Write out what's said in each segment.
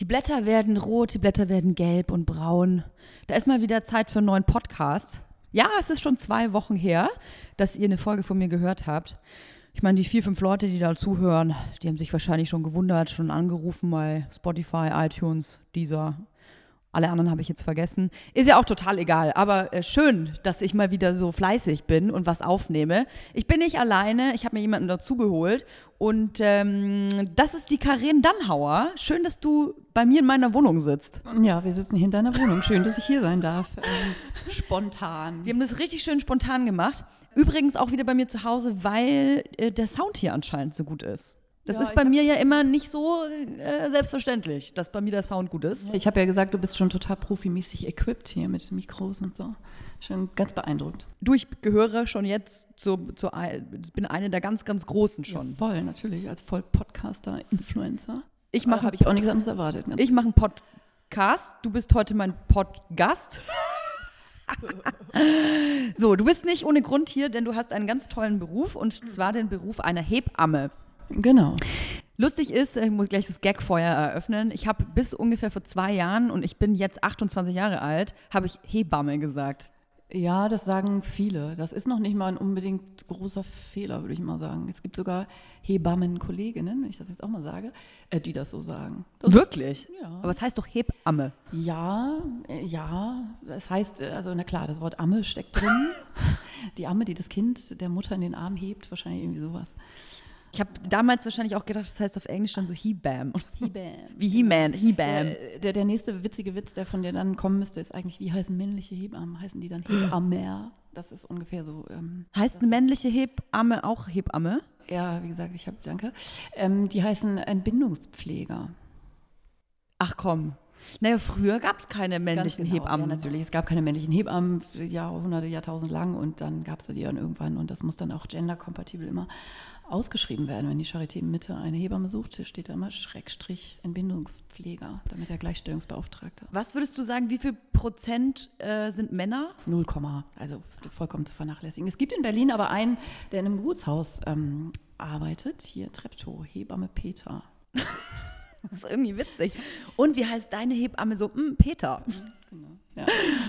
Die Blätter werden rot, die Blätter werden gelb und braun. Da ist mal wieder Zeit für einen neuen Podcast. Ja, es ist schon zwei Wochen her, dass ihr eine Folge von mir gehört habt. Ich meine, die vier, fünf Leute, die da zuhören, die haben sich wahrscheinlich schon gewundert, schon angerufen bei Spotify, iTunes, Deezer. Alle anderen habe ich jetzt vergessen. Ist ja auch total egal, aber äh, schön, dass ich mal wieder so fleißig bin und was aufnehme. Ich bin nicht alleine, ich habe mir jemanden dazugeholt und ähm, das ist die Karin Dannhauer. Schön, dass du bei mir in meiner Wohnung sitzt. Ja, wir sitzen hier in deiner Wohnung. Schön, dass ich hier sein darf. Ähm, spontan. Wir haben das richtig schön spontan gemacht. Übrigens auch wieder bei mir zu Hause, weil äh, der Sound hier anscheinend so gut ist. Das Ja, ist bei mir ja immer nicht so äh, selbstverständlich, dass bei mir der Sound gut ist. Ich habe ja gesagt, du bist schon total profimäßig equipped hier mit Mikros und so. Schon ganz beeindruckt. Du, ich gehöre schon jetzt zu, zu bin eine der ganz, ganz Großen schon. Voll, natürlich, als Voll-Podcaster, Influencer. Ich mache habe ich auch nichts anderes erwartet. Ich mache einen Podcast. Du bist heute mein Podcast. so, du bist nicht ohne Grund hier, denn du hast einen ganz tollen Beruf und zwar den Beruf einer Hebamme. Genau. Lustig ist, ich muss gleich das Gagfeuer eröffnen. Ich habe bis ungefähr vor zwei Jahren und ich bin jetzt 28 Jahre alt, habe ich Hebamme gesagt. Ja, das sagen viele. Das ist noch nicht mal ein unbedingt großer Fehler, würde ich mal sagen. Es gibt sogar Hebammenkolleginnen, wenn ich das jetzt auch mal sage, äh, die das so sagen. Das Wirklich? Ja. Aber es heißt doch Hebamme. Ja, äh, ja. Das heißt, äh, also na klar, das Wort Amme steckt drin. Die Amme, die das Kind der Mutter in den Arm hebt, wahrscheinlich irgendwie sowas. Ich habe damals wahrscheinlich auch gedacht, das heißt auf Englisch dann so Hebam. Hebam. Wie He-Man, Hebam. Der, der, der nächste witzige Witz, der von dir dann kommen müsste, ist eigentlich, wie heißen männliche Hebammen? Heißen die dann Hebammer? Das ist ungefähr so. Ähm, Heißt eine männliche Hebamme auch Hebamme? ja, wie gesagt, ich habe, danke. Ähm, die heißen Entbindungspfleger. Ach komm. Naja, früher gab es keine männlichen genau, Hebammen. Ja, natürlich. Es gab keine männlichen Hebammen Jahrhunderte, Jahrtausende lang und dann gab es die dann irgendwann und das muss dann auch genderkompatibel immer ausgeschrieben werden. Wenn die Charité Mitte eine Hebamme sucht, steht da immer Schrägstrich Entbindungspfleger, damit der Gleichstellungsbeauftragte. Was würdest du sagen, wie viel Prozent äh, sind Männer? 0, also vollkommen zu vernachlässigen. Es gibt in Berlin aber einen, der in einem Gutshaus ähm, arbeitet, hier Treptow, Hebamme Peter. Das ist irgendwie witzig. Und wie heißt deine Hebamme so? Hm, Peter. Ja.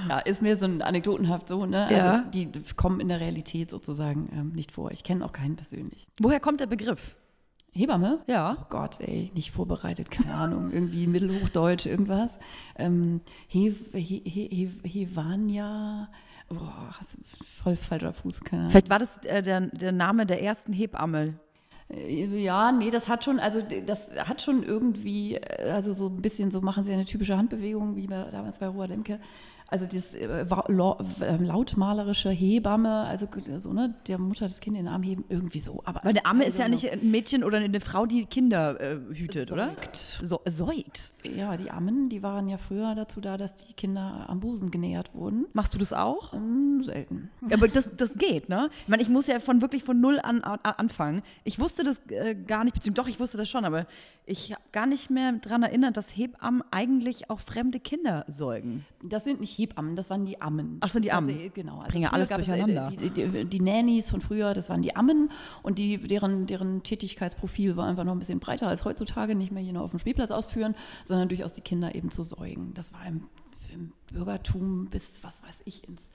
ja, ist mir so ein anekdotenhaft so, ne? Also Ja. es, die kommen in der Realität sozusagen ähm, nicht vor. Ich kenne auch keinen persönlich. Woher kommt der Begriff? Hebamme? Ja. Oh Gott, ey, nicht vorbereitet, keine Ahnung, irgendwie Mittelhochdeutsch, irgendwas. Ähm, He, He, He, He, Hevania, boah, voll falscher Fuß, keine Ahnung. Vielleicht war das äh, der, der Name der ersten Hebamme. Äh, Ja, nee, das hat schon, also das hat schon irgendwie, äh, also so ein bisschen, so machen sie eine typische Handbewegung, wie damals bei Roa Demke. Also das äh, wa- lau- äh, lautmalerische Hebamme, also so, ne, der Mutter das Kind in den Arm heben, irgendwie so. Aber Weil eine Amme ist ja know. nicht ein Mädchen oder eine Frau, die Kinder äh, hütet, oder? Säugt. So, säugt. Ja, die Ammen, die waren ja früher dazu da, dass die Kinder am Busen genähert wurden. Machst du das auch? Ähm, selten. Ja, aber das, das geht, ne? Ich meine, ich muss ja von wirklich von null an, an anfangen. Ich wusste das äh, gar nicht, beziehungsweise doch, ich wusste das schon, aber ich habe gar nicht mehr daran erinnert, dass Hebammen eigentlich auch fremde Kinder säugen. Das sind nicht Hebammen, das waren die Ammen. Ach, sind die Ammen. Genau. Bringen ja früher alles äh, durcheinander. Die, die, die Nannies von früher, das waren die Ammen und die, deren, deren Tätigkeitsprofil war einfach noch ein bisschen breiter als heutzutage, nicht mehr hier nur auf dem Spielplatz ausführen, sondern durchaus die Kinder eben zu säugen. Das war im, im Bürgertum bis, was weiß ich, ins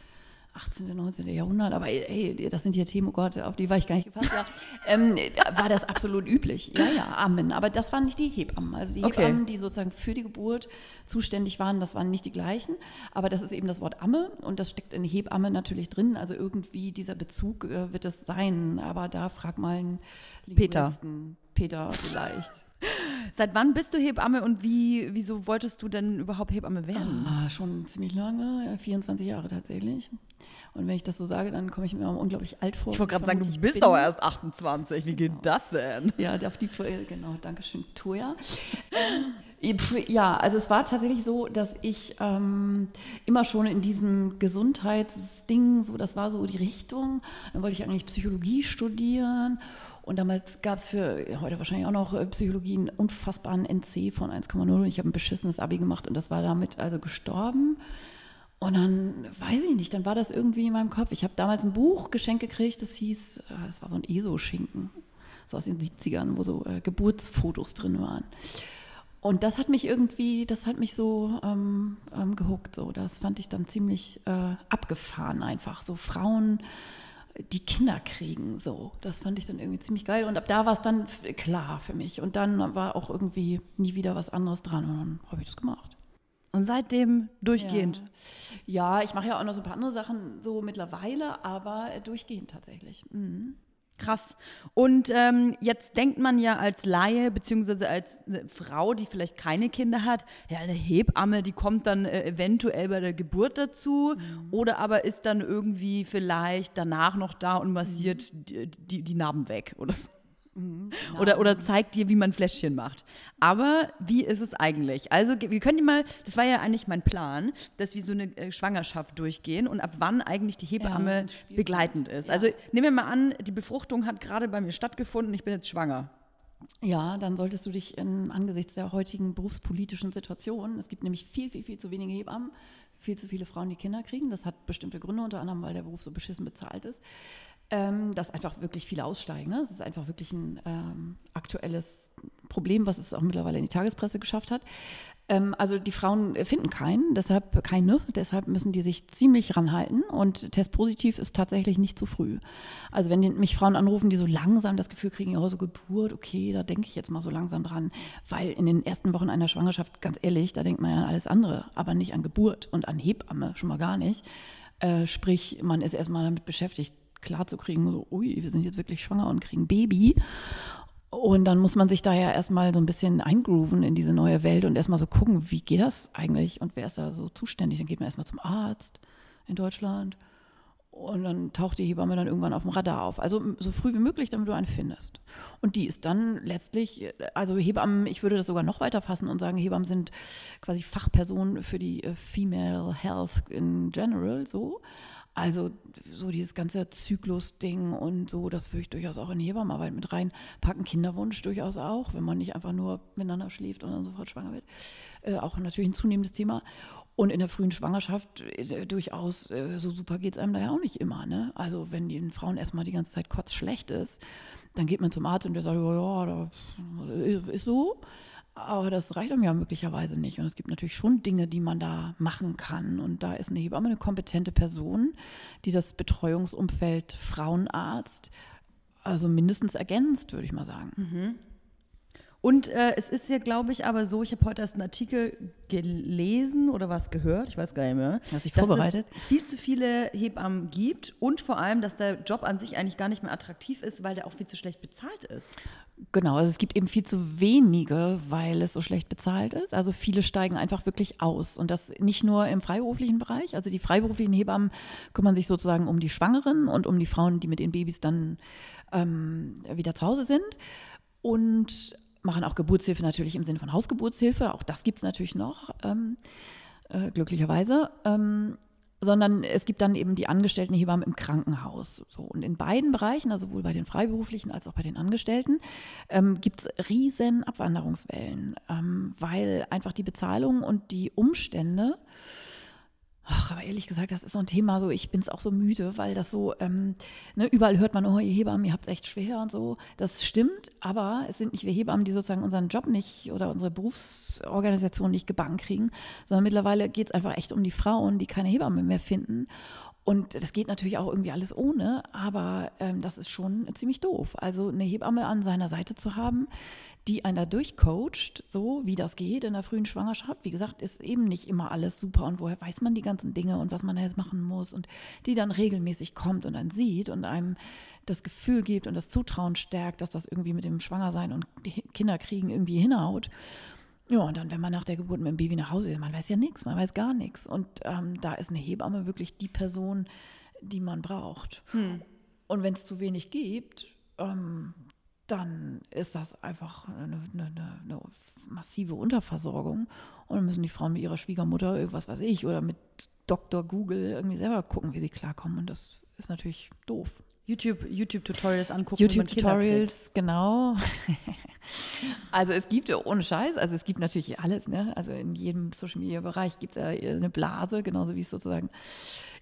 18., 19. Jahrhundert, aber ey, das sind hier Themen, oh Gott, auf die war ich gar nicht gefasst, ja, ähm, war das absolut üblich. Ja, ja, Ammen. Aber das waren nicht die Hebammen. Also die Okay. Hebammen, die sozusagen für die Geburt zuständig waren, das waren nicht die gleichen. Aber das ist eben das Wort Amme und das steckt in Hebamme natürlich drin. Also irgendwie dieser Bezug äh, wird es sein. Aber da frag mal einen Peter. Linguisten. Peter vielleicht. Seit wann bist du Hebamme und wie, wieso wolltest du denn überhaupt Hebamme werden? Ah, schon ziemlich lange, ja, 24 Jahre tatsächlich. Und wenn ich das so sage, dann komme ich mir unglaublich alt vor. Ich wollte gerade sagen, du bist doch erst 28. Wie geht das denn? Ja, auf die genau, Dankeschön, Toja. Ähm, ja, also es war tatsächlich so, dass ich ähm, immer schon in diesem Gesundheitsding, so das war so die Richtung. Dann wollte ich eigentlich Psychologie studieren. Und damals gab es für heute wahrscheinlich auch noch äh, Psychologie einen unfassbaren NC von 1,0. Ich habe ein beschissenes Abi gemacht und das war damit also gestorben. Und dann, weiß ich nicht, dann war das irgendwie in meinem Kopf. Ich habe damals ein Buch geschenkt gekriegt, das hieß, äh, das war so ein ESO-Schinken, so aus den 70ern, wo so äh, Geburtsfotos drin waren. Und das hat mich irgendwie, das hat mich so ähm, ähm, gehuckt. So. Das fand ich dann ziemlich äh, abgefahren einfach. So Frauen, die Kinder kriegen, so. Das fand ich dann irgendwie ziemlich geil. Und ab da war es dann klar für mich. Und dann war auch irgendwie nie wieder was anderes dran. Und dann habe ich das gemacht. Und seitdem durchgehend? Ja, ja ich mache ja auch noch so ein paar andere Sachen so mittlerweile, aber durchgehend tatsächlich. Mhm. Krass. Und ähm, jetzt denkt man ja als Laie, beziehungsweise als Frau, die vielleicht keine Kinder hat, ja, eine Hebamme, die kommt dann äh, eventuell bei der Geburt dazu mhm. oder aber ist dann irgendwie vielleicht danach noch da und massiert mhm. die, die, die Narben weg oder so. Mhm, oder, oder zeigt dir, wie man Fläschchen macht. Aber wie ist es eigentlich? Also, wir können die mal, das war ja eigentlich mein Plan, dass wir so eine äh, Schwangerschaft durchgehen und ab wann eigentlich die Hebamme ja, begleitend ist. Ja. Also, nehmen wir mal an, die Befruchtung hat gerade bei mir stattgefunden, ich bin jetzt schwanger. Ja, dann solltest du dich in, angesichts der heutigen berufspolitischen Situation, es gibt nämlich viel, viel, viel zu wenige Hebammen, viel zu viele Frauen, die Kinder kriegen. Das hat bestimmte Gründe, unter anderem, weil der Beruf so beschissen bezahlt ist ähm, dass einfach wirklich viele aussteigen. Ne? Das ist einfach wirklich ein ähm, aktuelles Problem, was es auch mittlerweile in die Tagespresse geschafft hat. Ähm, also die Frauen finden keinen, deshalb keine, deshalb müssen die sich ziemlich ranhalten und testpositiv ist tatsächlich nicht zu früh. Also wenn die, mich Frauen anrufen, die so langsam das Gefühl kriegen, oh, so Geburt, okay, da denke ich jetzt mal so langsam dran, weil in den ersten Wochen einer Schwangerschaft, ganz ehrlich, da denkt man ja an alles andere, aber nicht an Geburt und an Hebamme, schon mal gar nicht. Äh, sprich, man ist erstmal damit beschäftigt, klarzukriegen, so, ui, wir sind jetzt wirklich schwanger und kriegen Baby. Und dann muss man sich da ja erstmal so ein bisschen eingrooven in diese neue Welt und erstmal so gucken, wie geht das eigentlich und wer ist da so zuständig. Dann geht man erstmal zum Arzt in Deutschland und dann taucht die Hebamme dann irgendwann auf dem Radar auf. Also so früh wie möglich, damit du einen findest. Und die ist dann letztlich, also Hebammen, ich würde das sogar noch weiter fassen und sagen, Hebammen sind quasi Fachpersonen für die äh, Female Health in general, so. Also so dieses ganze Zyklus-Ding und so, das würde ich durchaus auch in Hebammenarbeit mit reinpacken. Kinderwunsch durchaus auch, wenn man nicht einfach nur miteinander schläft und dann sofort schwanger wird. Äh, auch natürlich ein zunehmendes Thema. Und in der frühen Schwangerschaft äh, durchaus, äh, so super geht es einem da ja auch nicht immer. Ne? Also wenn den Frauen erstmal die ganze Zeit kotzschlecht ist, dann geht man zum Arzt und der sagt, ja, das ist so. Aber das reicht einem ja möglicherweise nicht. Und es gibt natürlich schon Dinge, die man da machen kann. Und da ist eine Hebamme eine kompetente Person, die das Betreuungsumfeld Frauenarzt also mindestens ergänzt, würde ich mal sagen. Mhm. Und äh, es ist ja, glaube ich, aber so, ich habe heute erst einen Artikel gelesen oder was gehört, ich weiß gar nicht mehr. Hast dich vorbereitet? Dass es viel zu viele Hebammen gibt und vor allem, dass der Job an sich eigentlich gar nicht mehr attraktiv ist, weil der auch viel zu schlecht bezahlt ist. Genau, also es gibt eben viel zu wenige, weil es so schlecht bezahlt ist. Also viele steigen einfach wirklich aus. Und das nicht nur im freiberuflichen Bereich. Also die freiberuflichen Hebammen kümmern sich sozusagen um die Schwangeren und um die Frauen, die mit den Babys dann ähm, wieder zu Hause sind. Und machen auch Geburtshilfe natürlich im Sinne von Hausgeburtshilfe, auch das gibt es natürlich noch, ähm, äh, glücklicherweise. Ähm, sondern es gibt dann eben die angestellten Hebammen im Krankenhaus. So. Und in beiden Bereichen, also sowohl bei den Freiberuflichen als auch bei den Angestellten, ähm, gibt es riesen Abwanderungswellen, ähm, weil einfach die Bezahlung und die Umstände Ach, aber ehrlich gesagt, das ist so ein Thema, so ich bin es auch so müde, weil das so, ähm, ne, überall hört man, oh, ihr Hebammen, ihr habt es echt schwer und so. Das stimmt, aber es sind nicht wir Hebammen, die sozusagen unseren Job nicht oder unsere Berufsorganisation nicht gebannt kriegen, sondern mittlerweile geht es einfach echt um die Frauen, die keine Hebamme mehr finden. Und das geht natürlich auch irgendwie alles ohne, aber ähm, das ist schon ziemlich doof. Also eine Hebamme an seiner Seite zu haben, die einer durchcoacht, so wie das geht in der frühen Schwangerschaft. Wie gesagt, ist eben nicht immer alles super und woher weiß man die ganzen Dinge und was man jetzt machen muss und die dann regelmäßig kommt und einen sieht und einem das Gefühl gibt und das Zutrauen stärkt, dass das irgendwie mit dem Schwangersein und Kinderkriegen irgendwie hinhaut. Ja, und dann, wenn man nach der Geburt mit dem Baby nach Hause ist, man weiß ja nichts, man weiß gar nichts. Und ähm, da ist eine Hebamme wirklich die Person, die man braucht. Hm. Und wenn es zu wenig gibt, ähm, dann ist das einfach eine, eine, eine, massive Unterversorgung. Und dann müssen die Frauen mit ihrer Schwiegermutter, was weiß ich, oder mit Dr. Google irgendwie selber gucken, wie sie klarkommen. Und das ist natürlich doof. YouTube, YouTube-Tutorials angucken. YouTube-Tutorials, genau. also es gibt ohne Scheiß, also es gibt natürlich alles, ne? Also in jedem Social Media Bereich gibt es ja eine Blase, genauso wie es sozusagen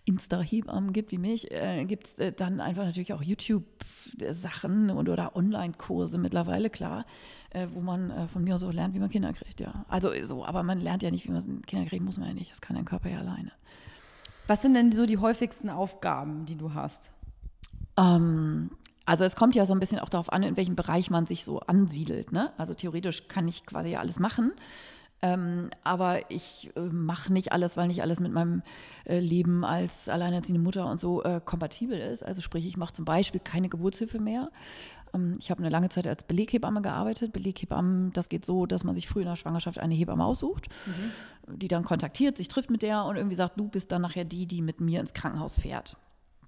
Insta-Hebammen gibt wie mich, äh, gibt es äh, dann einfach natürlich auch YouTube-Sachen und, oder Online-Kurse mittlerweile, klar, äh, wo man äh, von mir auch lernt, wie man Kinder kriegt, ja. Also so, aber man lernt ja nicht, wie man Kinder kriegt, muss man ja nicht. Das kann dein Körper ja alleine. Was sind denn so die häufigsten Aufgaben, die du hast? Ähm, also es kommt ja so ein bisschen auch darauf an, in welchem Bereich man sich so ansiedelt. Ne? Also theoretisch kann ich quasi alles machen. Ähm, aber ich äh, mache nicht alles, weil nicht alles mit meinem äh, Leben als alleinerziehende Mutter und so äh, kompatibel ist. Also sprich, ich mache zum Beispiel keine Geburtshilfe mehr. Ähm, ich habe eine lange Zeit als Beleghebamme gearbeitet. Beleghebammen, das geht so, dass man sich früh in der Schwangerschaft eine Hebamme aussucht, mhm. die dann kontaktiert, sich trifft mit der und irgendwie sagt, du bist dann nachher die, die mit mir ins Krankenhaus fährt.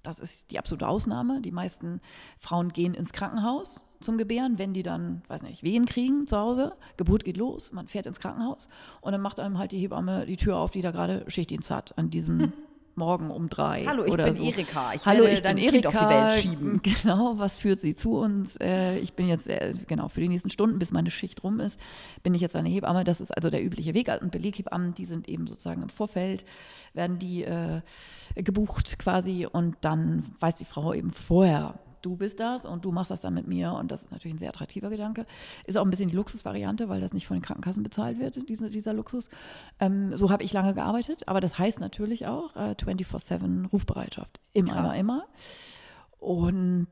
Das ist die absolute Ausnahme. Die meisten Frauen gehen ins Krankenhaus zum Gebären, wenn die dann, weiß nicht, Wehen kriegen zu Hause. Geburt geht los, man fährt ins Krankenhaus und dann macht einem halt die Hebamme die Tür auf, die da gerade Schichtdienst hat an diesem morgen um drei. Hallo, ich oder bin so. Erika. Ich Hallo, ich bin Kind Erika. auf die Welt schieben. Genau, was führt sie zu uns? Äh, ich bin jetzt, äh, genau, für die nächsten Stunden, bis meine Schicht rum ist, bin ich jetzt eine Hebamme. Das ist also der übliche Weg. Und Beleghebammen, die sind eben sozusagen im Vorfeld, werden die äh, gebucht quasi und dann weiß die Frau eben vorher, du bist das und du machst das dann mit mir und das ist natürlich ein sehr attraktiver Gedanke. Ist auch ein bisschen die Luxusvariante, weil das nicht von den Krankenkassen bezahlt wird, diese, dieser Luxus. Ähm, so habe ich lange gearbeitet, aber das heißt natürlich auch äh, 24-7 Rufbereitschaft. Immer, Krass. immer, immer. Und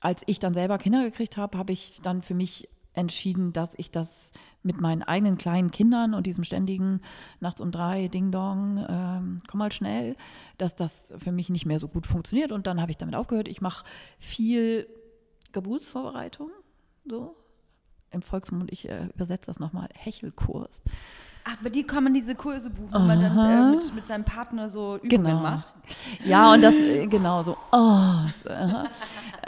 als ich dann selber Kinder gekriegt habe, habe ich dann für mich entschieden, dass ich das mit meinen eigenen kleinen Kindern und diesem ständigen nachts um drei Ding Dong, ähm, komm mal schnell, dass das für mich nicht mehr so gut funktioniert. Und dann habe ich damit aufgehört. Ich mache viel Geburtsvorbereitung, so im Volksmund. Ich äh, übersetze das nochmal Hechelkurs. Ach, bei dir kann man diese Kurse buchen, wo man dann Aha. äh, mit, mit seinem Partner so Übungen Genau. macht. Ja, und das, äh, genau so. Oh, aha.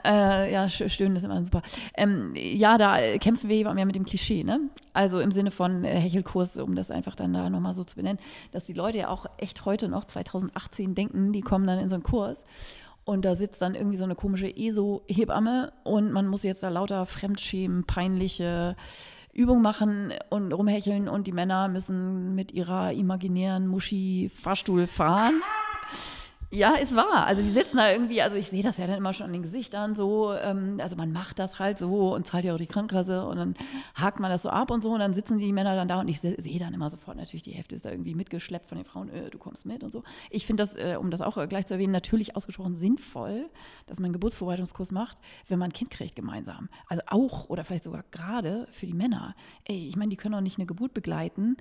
Äh, ja, stöhnen ist immer super. Ähm, ja, da kämpfen wir eben ja mit dem Klischee, ne? Also im Sinne von äh, Hechelkurs, um das einfach dann da nochmal so zu benennen, dass die Leute ja auch echt heute noch, 2018, denken, die kommen dann in so einen Kurs. Und da sitzt dann irgendwie so eine komische ESO-Hebamme und man muss jetzt da lauter Fremdschämen, peinliche Übungen machen und rumhecheln und die Männer müssen mit ihrer imaginären Muschi-Fahrstuhl fahren. Ja, ist wahr. Also die sitzen da irgendwie, also ich sehe das ja dann immer schon an den Gesichtern so, ähm, also man macht das halt so und zahlt ja auch die Krankenkasse und dann hakt man das so ab und so und dann sitzen die Männer dann da und ich se- sehe dann immer sofort natürlich, die Hälfte ist da irgendwie mitgeschleppt von den Frauen, äh, du kommst mit und so. Ich finde das, äh, um das auch äh, gleich zu erwähnen, natürlich ausgesprochen sinnvoll, dass man einen Geburtsvorbereitungskurs macht, wenn man ein Kind kriegt gemeinsam. Also auch oder vielleicht sogar gerade für die Männer. Ey, ich meine, die können doch nicht eine Geburt begleiten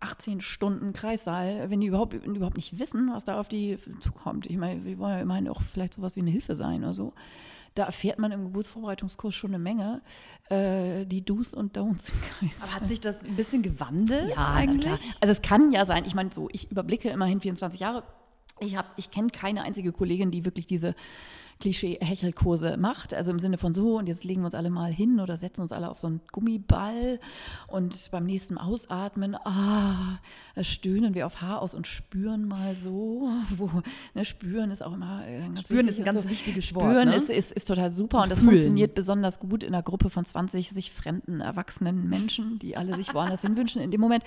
18 Stunden Kreissaal, wenn die überhaupt, überhaupt nicht wissen, was da auf die zukommt. Ich meine, wir wollen ja immerhin auch vielleicht sowas wie eine Hilfe sein oder so. Da erfährt man im Geburtsvorbereitungskurs schon eine Menge, äh, die Do's und Don'ts im Kreis. Aber hat sich das ein bisschen gewandelt Ja, eigentlich? Also es kann ja sein, ich meine so, ich überblicke immerhin 24 Jahre. Ich, hab- ich kenne keine einzige Kollegin, die wirklich diese Klischee-Hechelkurse macht. Also im Sinne von so, und jetzt legen wir uns alle mal hin oder setzen uns alle auf so einen Gummiball und beim nächsten Ausatmen, ah, stöhnen wir auf Haar aus und spüren mal so. Wo, ne, spüren ist auch immer ganz Spüren wichtig ist ein und ganz so. wichtiges Spüren Wort, ne? ist, ist, ist total super und, das fühlen. funktioniert besonders gut in einer Gruppe von 20 sich fremden, erwachsenen Menschen, die alle sich woanders hin wünschen in dem Moment.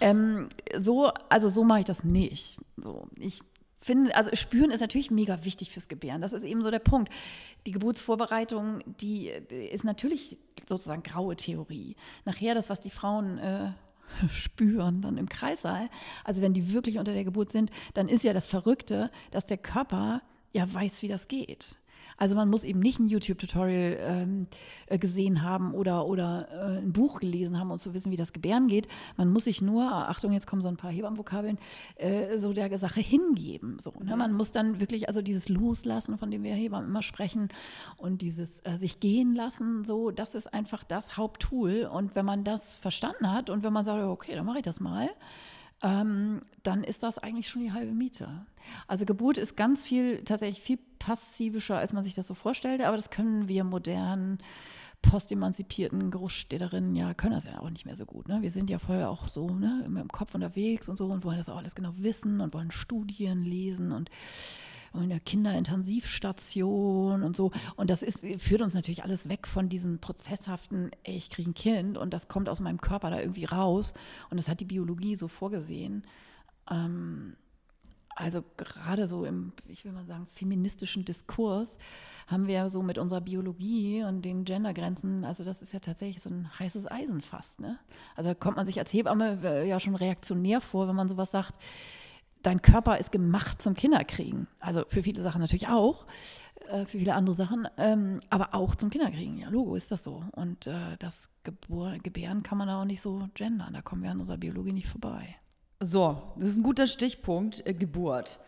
Ähm, so, also so mache ich das nicht. So, ich finde, also spüren ist natürlich mega wichtig fürs Gebären. Das ist eben so der Punkt. Die Geburtsvorbereitung, die äh, ist natürlich sozusagen graue Theorie. Nachher das, was die Frauen äh, spüren dann im Kreissaal, also wenn die wirklich unter der Geburt sind, dann ist ja das Verrückte, dass der Körper ja weiß, wie das geht. Also man muss eben nicht ein YouTube-Tutorial ähm, äh, gesehen haben oder, oder äh, ein Buch gelesen haben, um zu wissen, wie das Gebären geht. Man muss sich nur, Achtung, jetzt kommen so ein paar Hebammenvokabeln, äh, so der Sache hingeben. So, ne? Man muss dann wirklich, also dieses Loslassen, von dem wir Hebammen immer sprechen, und dieses äh, sich gehen lassen, so, das ist einfach das Haupttool. Und wenn man das verstanden hat und wenn man sagt, okay, dann mache ich das mal, ähm, dann ist das eigentlich schon die halbe Miete. Also Geburt ist ganz viel, tatsächlich viel passivischer, als man sich das so vorstellte, aber das können wir modernen, postemanzipierten Großstädterinnen ja, können das ja auch nicht mehr so gut. Ne? Wir sind ja voll auch so ne, im Kopf unterwegs und so und wollen das auch alles genau wissen und wollen Studien lesen und und der Kinderintensivstation und so. Und das ist, führt uns natürlich alles weg von diesem prozesshaften, ey, ich kriege ein Kind und das kommt aus meinem Körper da irgendwie raus. Und das hat die Biologie so vorgesehen. Ähm, also gerade so im, ich will mal sagen, feministischen Diskurs haben wir so mit unserer Biologie und den Gendergrenzen, also das ist ja tatsächlich so ein heißes Eisen fast. Ne? Also da kommt man sich als Hebamme äh, ja schon reaktionär vor, wenn man sowas sagt, dein Körper ist gemacht zum Kinderkriegen. Also für viele Sachen natürlich auch, äh, für viele andere Sachen, ähm, aber auch zum Kinderkriegen. Ja, Logo ist das so. Und äh, das Gebur Gebären kann man da auch nicht so gendern. Da kommen wir an unserer Biologie nicht vorbei. So, das ist ein guter Stichpunkt, äh, Geburt.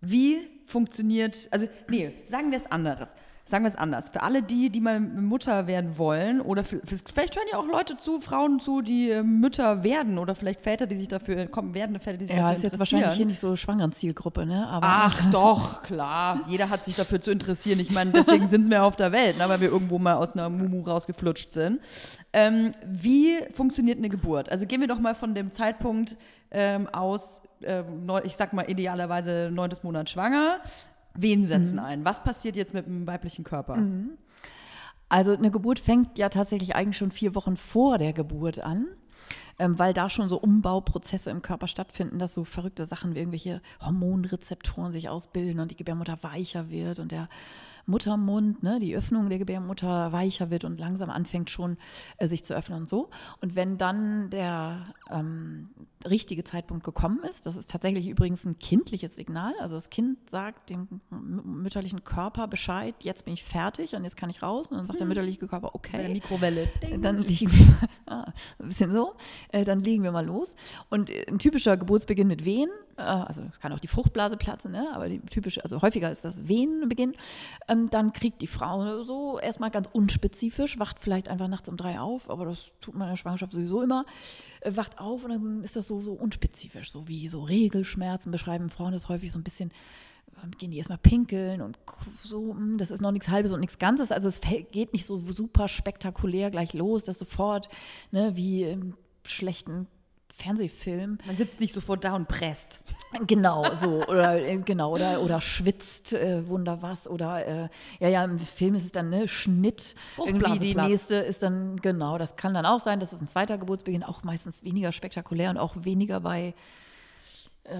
Wie funktioniert, also nee, sagen wir es anderes. Sagen wir es anders. Für alle die, die mal Mutter werden wollen, oder für, vielleicht hören ja auch Leute zu, Frauen zu, die äh, Mütter werden, oder vielleicht Väter, die sich dafür, kommen, werdende Väter, die sich ja, dafür ist jetzt wahrscheinlich hier nicht so schwangeren Zielgruppe, ne? Aber Ach doch, klar. Jeder hat sich dafür zu interessieren. Ich meine, deswegen sind wir auf der Welt, ne, weil wir irgendwo mal aus einer Mumu rausgeflutscht sind. Ähm, wie funktioniert eine Geburt? Also gehen wir doch mal von dem Zeitpunkt ähm, aus, äh, ich sag mal idealerweise neuntes Monat schwanger, Wen setzen mhm. ein? Was passiert jetzt mit dem weiblichen Körper? Mhm. Also eine Geburt fängt ja tatsächlich eigentlich schon vier Wochen vor der Geburt an. Ähm, weil da schon so Umbauprozesse im Körper stattfinden, dass so verrückte Sachen wie irgendwelche Hormonrezeptoren sich ausbilden und die Gebärmutter weicher wird und der Muttermund, ne, die Öffnung der Gebärmutter weicher wird und langsam anfängt schon äh, sich zu öffnen und so. Und wenn dann der ähm, richtige Zeitpunkt gekommen ist, das ist tatsächlich übrigens ein kindliches Signal, also das Kind sagt dem mütterlichen Körper Bescheid, jetzt bin ich fertig und jetzt kann ich raus. Und dann sagt der hm. mütterliche Körper, okay. Bei der Mikrowelle. Ding. Dann liegen wir mal, ah, ein bisschen so, äh, dann legen wir mal los. Und äh, ein typischer Geburtsbeginn mit Wehen äh, also es kann auch die Fruchtblase platzen, ne? aber die typische, also häufiger ist das Venenbeginn, ähm, dann kriegt die Frau so erstmal ganz unspezifisch, wacht vielleicht einfach nachts um drei auf, aber das tut man in der Schwangerschaft sowieso immer, äh, wacht auf und dann ist das so, so unspezifisch, so wie so Regelschmerzen beschreiben Frauen das häufig so ein bisschen ähm, gehen die erstmal pinkeln und so, hm, das ist noch nichts Halbes und nichts Ganzes. Also es geht nicht so super spektakulär gleich los, dass sofort, ne, wie im schlechten Fernsehfilm. Man sitzt nicht sofort da und presst. Genau, so. Oder, äh, genau, oder, oder schwitzt, äh, wunder was. Oder, äh, ja, ja, im Film ist es dann, ne, Schnitt. Irgendwie die nächste ist dann, genau, das kann dann auch sein, das ist ein zweiter Geburtsbeginn, auch meistens weniger spektakulär und auch weniger bei äh,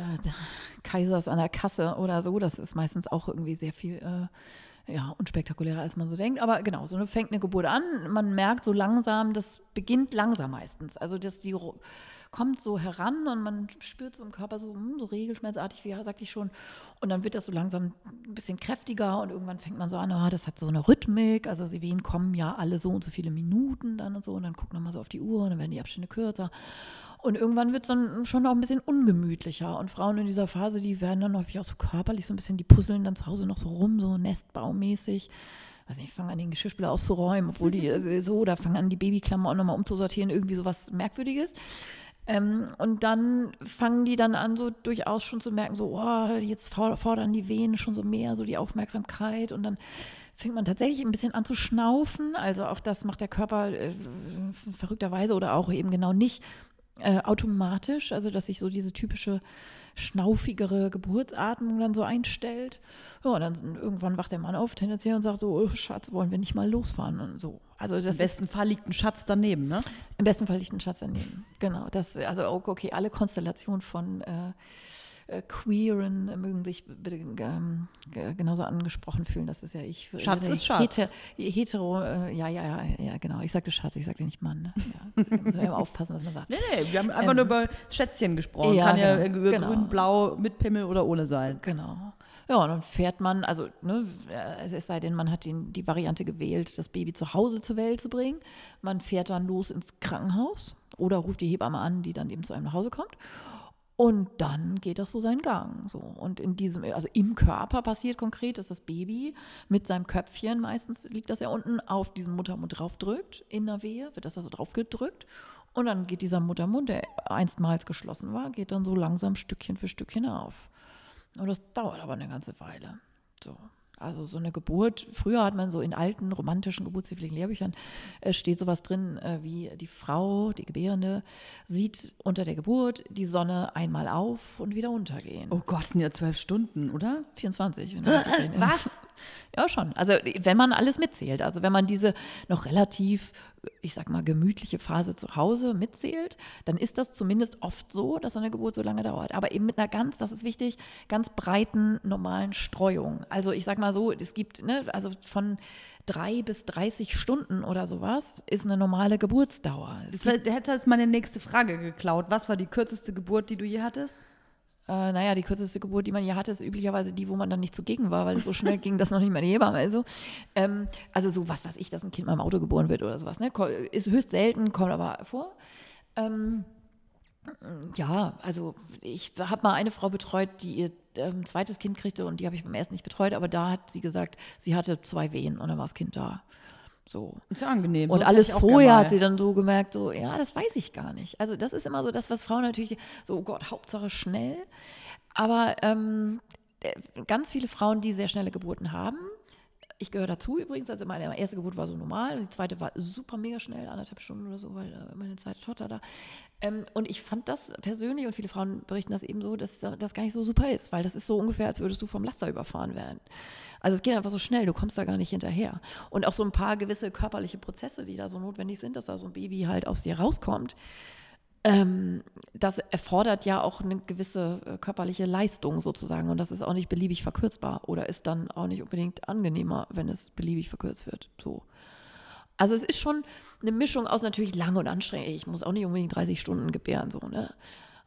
Kaisers an der Kasse oder so. Das ist meistens auch irgendwie sehr viel äh, ja, unspektakulärer, als man so denkt. Aber genau, so fängt eine Geburt an. Man merkt so langsam, das beginnt langsam meistens. Also, dass die kommt so heran und man spürt so im Körper so, hm, so regelschmerzartig, wie sagte ich schon. Und dann wird das so langsam ein bisschen kräftiger und irgendwann fängt man so an, oh, das hat so eine Rhythmik. Also die Wehen kommen ja alle so und so viele Minuten dann und so. Und dann guckt man mal so auf die Uhr und dann werden die Abstände kürzer. Und irgendwann wird es dann schon auch ein bisschen ungemütlicher. Und Frauen in dieser Phase, die werden dann häufig auch so körperlich so ein bisschen, die puzzeln dann zu Hause noch so rum, so nestbaumäßig weiß nicht, fangen an, den Geschirrspüler auszuräumen, obwohl die äh, so, oder fangen an, die Babyklammer auch nochmal umzusortieren, irgendwie so was Merkwürdiges. Ähm, und dann fangen die dann an, so durchaus schon zu merken, so, oh, jetzt fordern die Venen schon so mehr, so die Aufmerksamkeit. Und dann fängt man tatsächlich ein bisschen an zu schnaufen. Also auch das macht der Körper äh, verrückterweise oder auch eben genau nicht äh, automatisch. Also dass sich so diese typische schnaufigere Geburtsatmung dann so einstellt. Ja, und dann irgendwann wacht der Mann auf, tendenziell und sagt so, oh, Schatz, wollen wir nicht mal losfahren und so. Also Im besten ist, Fall liegt ein Schatz daneben, ne? Im besten Fall liegt ein Schatz daneben, genau. Das, also okay, alle Konstellationen von äh, äh, Queeren mögen sich bitte ähm, genauso angesprochen fühlen. Das ist ja ich. Schatz ist Schatz. Heter, hetero, äh, ja, ja, ja, ja, genau. Ich sagte Schatz, ich sagte nicht Mann. Ne? Ja, da muss man immer aufpassen, was man sagt. Nee, nee, wir haben einfach ähm, nur über Schätzchen gesprochen. Ja, Kann genau, ja grün, genau. blau, mit Pimmel oder ohne sein. Genau. Ja, und dann fährt man, also ne, es sei denn, man hat den, die Variante gewählt, das Baby zu Hause zur Welt zu bringen. Man fährt dann los ins Krankenhaus oder ruft die Hebamme an, die dann eben zu einem nach Hause kommt. Und dann geht das so seinen Gang. So. Und in diesem, also im Körper passiert konkret, dass das Baby mit seinem Köpfchen, meistens liegt das ja unten, auf diesen Muttermund draufdrückt. In der Wehe wird das also draufgedrückt. Und dann geht dieser Muttermund, der einstmals geschlossen war, geht dann so langsam Stückchen für Stückchen auf. Und das dauert aber eine ganze Weile. So. Also so eine Geburt, früher hat man so in alten romantischen geburtshilflichen Lehrbüchern äh, steht sowas drin, äh, wie die Frau, die Gebärende, sieht unter der Geburt die Sonne einmal auf und wieder untergehen. Oh Gott, sind ja zwölf Stunden, oder? 24. Was? Ja, schon. Also wenn man alles mitzählt, also wenn man diese noch relativ ich sag mal, gemütliche Phase zu Hause mitzählt, dann ist das zumindest oft so, dass eine Geburt so lange dauert. Aber eben mit einer ganz, das ist wichtig, ganz breiten, normalen Streuung. Also ich sag mal so, es gibt, ne, also von drei bis 30 Stunden oder sowas ist eine normale Geburtsdauer. Es das hätte jetzt meine nächste Frage geklaut. Was war die kürzeste Geburt, die du je hattest? Äh, naja, die kürzeste Geburt, die man je hatte, ist üblicherweise die, wo man dann nicht zugegen war, weil es so schnell ging, dass noch nicht meine Hebamme. Also, ähm, also so was weiß ich, dass ein Kind mal im Auto geboren wird oder sowas. Ne? Ist höchst selten, kommt aber vor. Ähm, ja, also ich habe mal eine Frau betreut, die ihr ähm, zweites Kind kriegte und die habe ich beim ersten nicht betreut, aber da hat sie gesagt, sie hatte zwei Wehen und dann war das Kind da. So. Ist ja angenehm. Und so alles vorher hat sie dann so gemerkt, so, ja, das weiß ich gar nicht. Also das ist immer so das, was Frauen natürlich, so, oh Gott, Hauptsache schnell. Aber ähm, äh, ganz viele Frauen, die sehr schnelle Geburten haben, ich gehöre dazu übrigens, also meine erste Geburt war so normal, die zweite war super mega schnell, anderthalb Stunden oder so, weil äh, meine zweite Tochter da. Ähm, und ich fand das persönlich, und viele Frauen berichten das eben so, dass das gar nicht so super ist, weil das ist so ungefähr, als würdest du vom Laster überfahren werden. Also es geht einfach so schnell, du kommst da gar nicht hinterher. Und auch so ein paar gewisse körperliche Prozesse, die da so notwendig sind, dass da so ein Baby halt aus dir rauskommt, ähm, das erfordert ja auch eine gewisse äh, körperliche Leistung sozusagen und das ist auch nicht beliebig verkürzbar oder ist dann auch nicht unbedingt angenehmer, wenn es beliebig verkürzt wird. So. Also es ist schon eine Mischung aus natürlich lang und anstrengend. Ich muss auch nicht unbedingt 30 Stunden gebären, so, ne?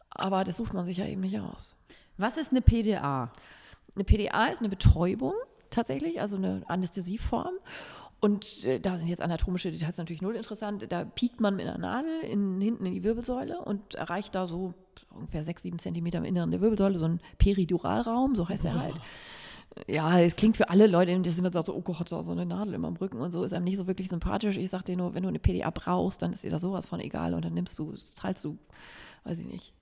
Aber das sucht man sich ja eben nicht aus. Was ist eine PDA? Eine PDA ist eine Betäubung tatsächlich, also eine Anästhesieform. Und äh, da sind jetzt anatomische Details natürlich null interessant. Da piekt man mit einer Nadel in, hinten in die Wirbelsäule und erreicht da so ungefähr sechs, sieben Zentimeter im Inneren der Wirbelsäule, so ein Periduralraum, so heißt er halt. Ja, es klingt für alle Leute, die sind sagt so, oh Gott, so eine Nadel immer im Rücken und so, ist einem nicht so wirklich sympathisch. Ich sag dir nur, wenn du eine PDA brauchst, dann ist dir da sowas von egal und dann nimmst du, zahlst du, weiß ich nicht,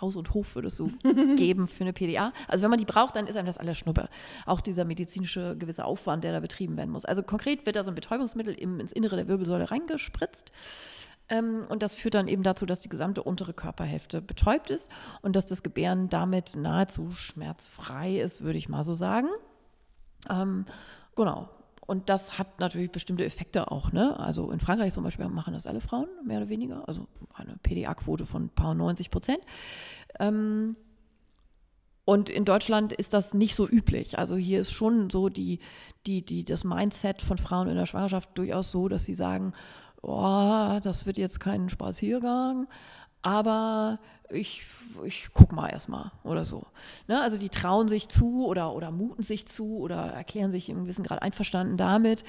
Haus und Hof würdest du geben für eine PDA. Also wenn man die braucht, dann ist einem das alles Schnuppe. Auch dieser medizinische gewisse Aufwand, der da betrieben werden muss. Also konkret wird da so ein Betäubungsmittel im, ins Innere der Wirbelsäule reingespritzt. Ähm, und das führt dann eben dazu, dass die gesamte untere Körperhälfte betäubt ist und dass das Gebären damit nahezu schmerzfrei ist, würde ich mal so sagen. Ähm, genau. Und das hat natürlich bestimmte Effekte auch. Ne? Also in Frankreich zum Beispiel machen das alle Frauen, mehr oder weniger. Also eine PDA-Quote von ein paar 90 Prozent. Ähm, und in Deutschland ist das nicht so üblich. Also hier ist schon so die, die, die, das Mindset von Frauen in der Schwangerschaft durchaus so, dass sie sagen, oh, das wird jetzt kein Spaziergang, aber ich, ich guck mal erstmal oder so. Ne? Also die trauen sich zu oder, oder muten sich zu oder erklären sich im gewissen Grad einverstanden damit,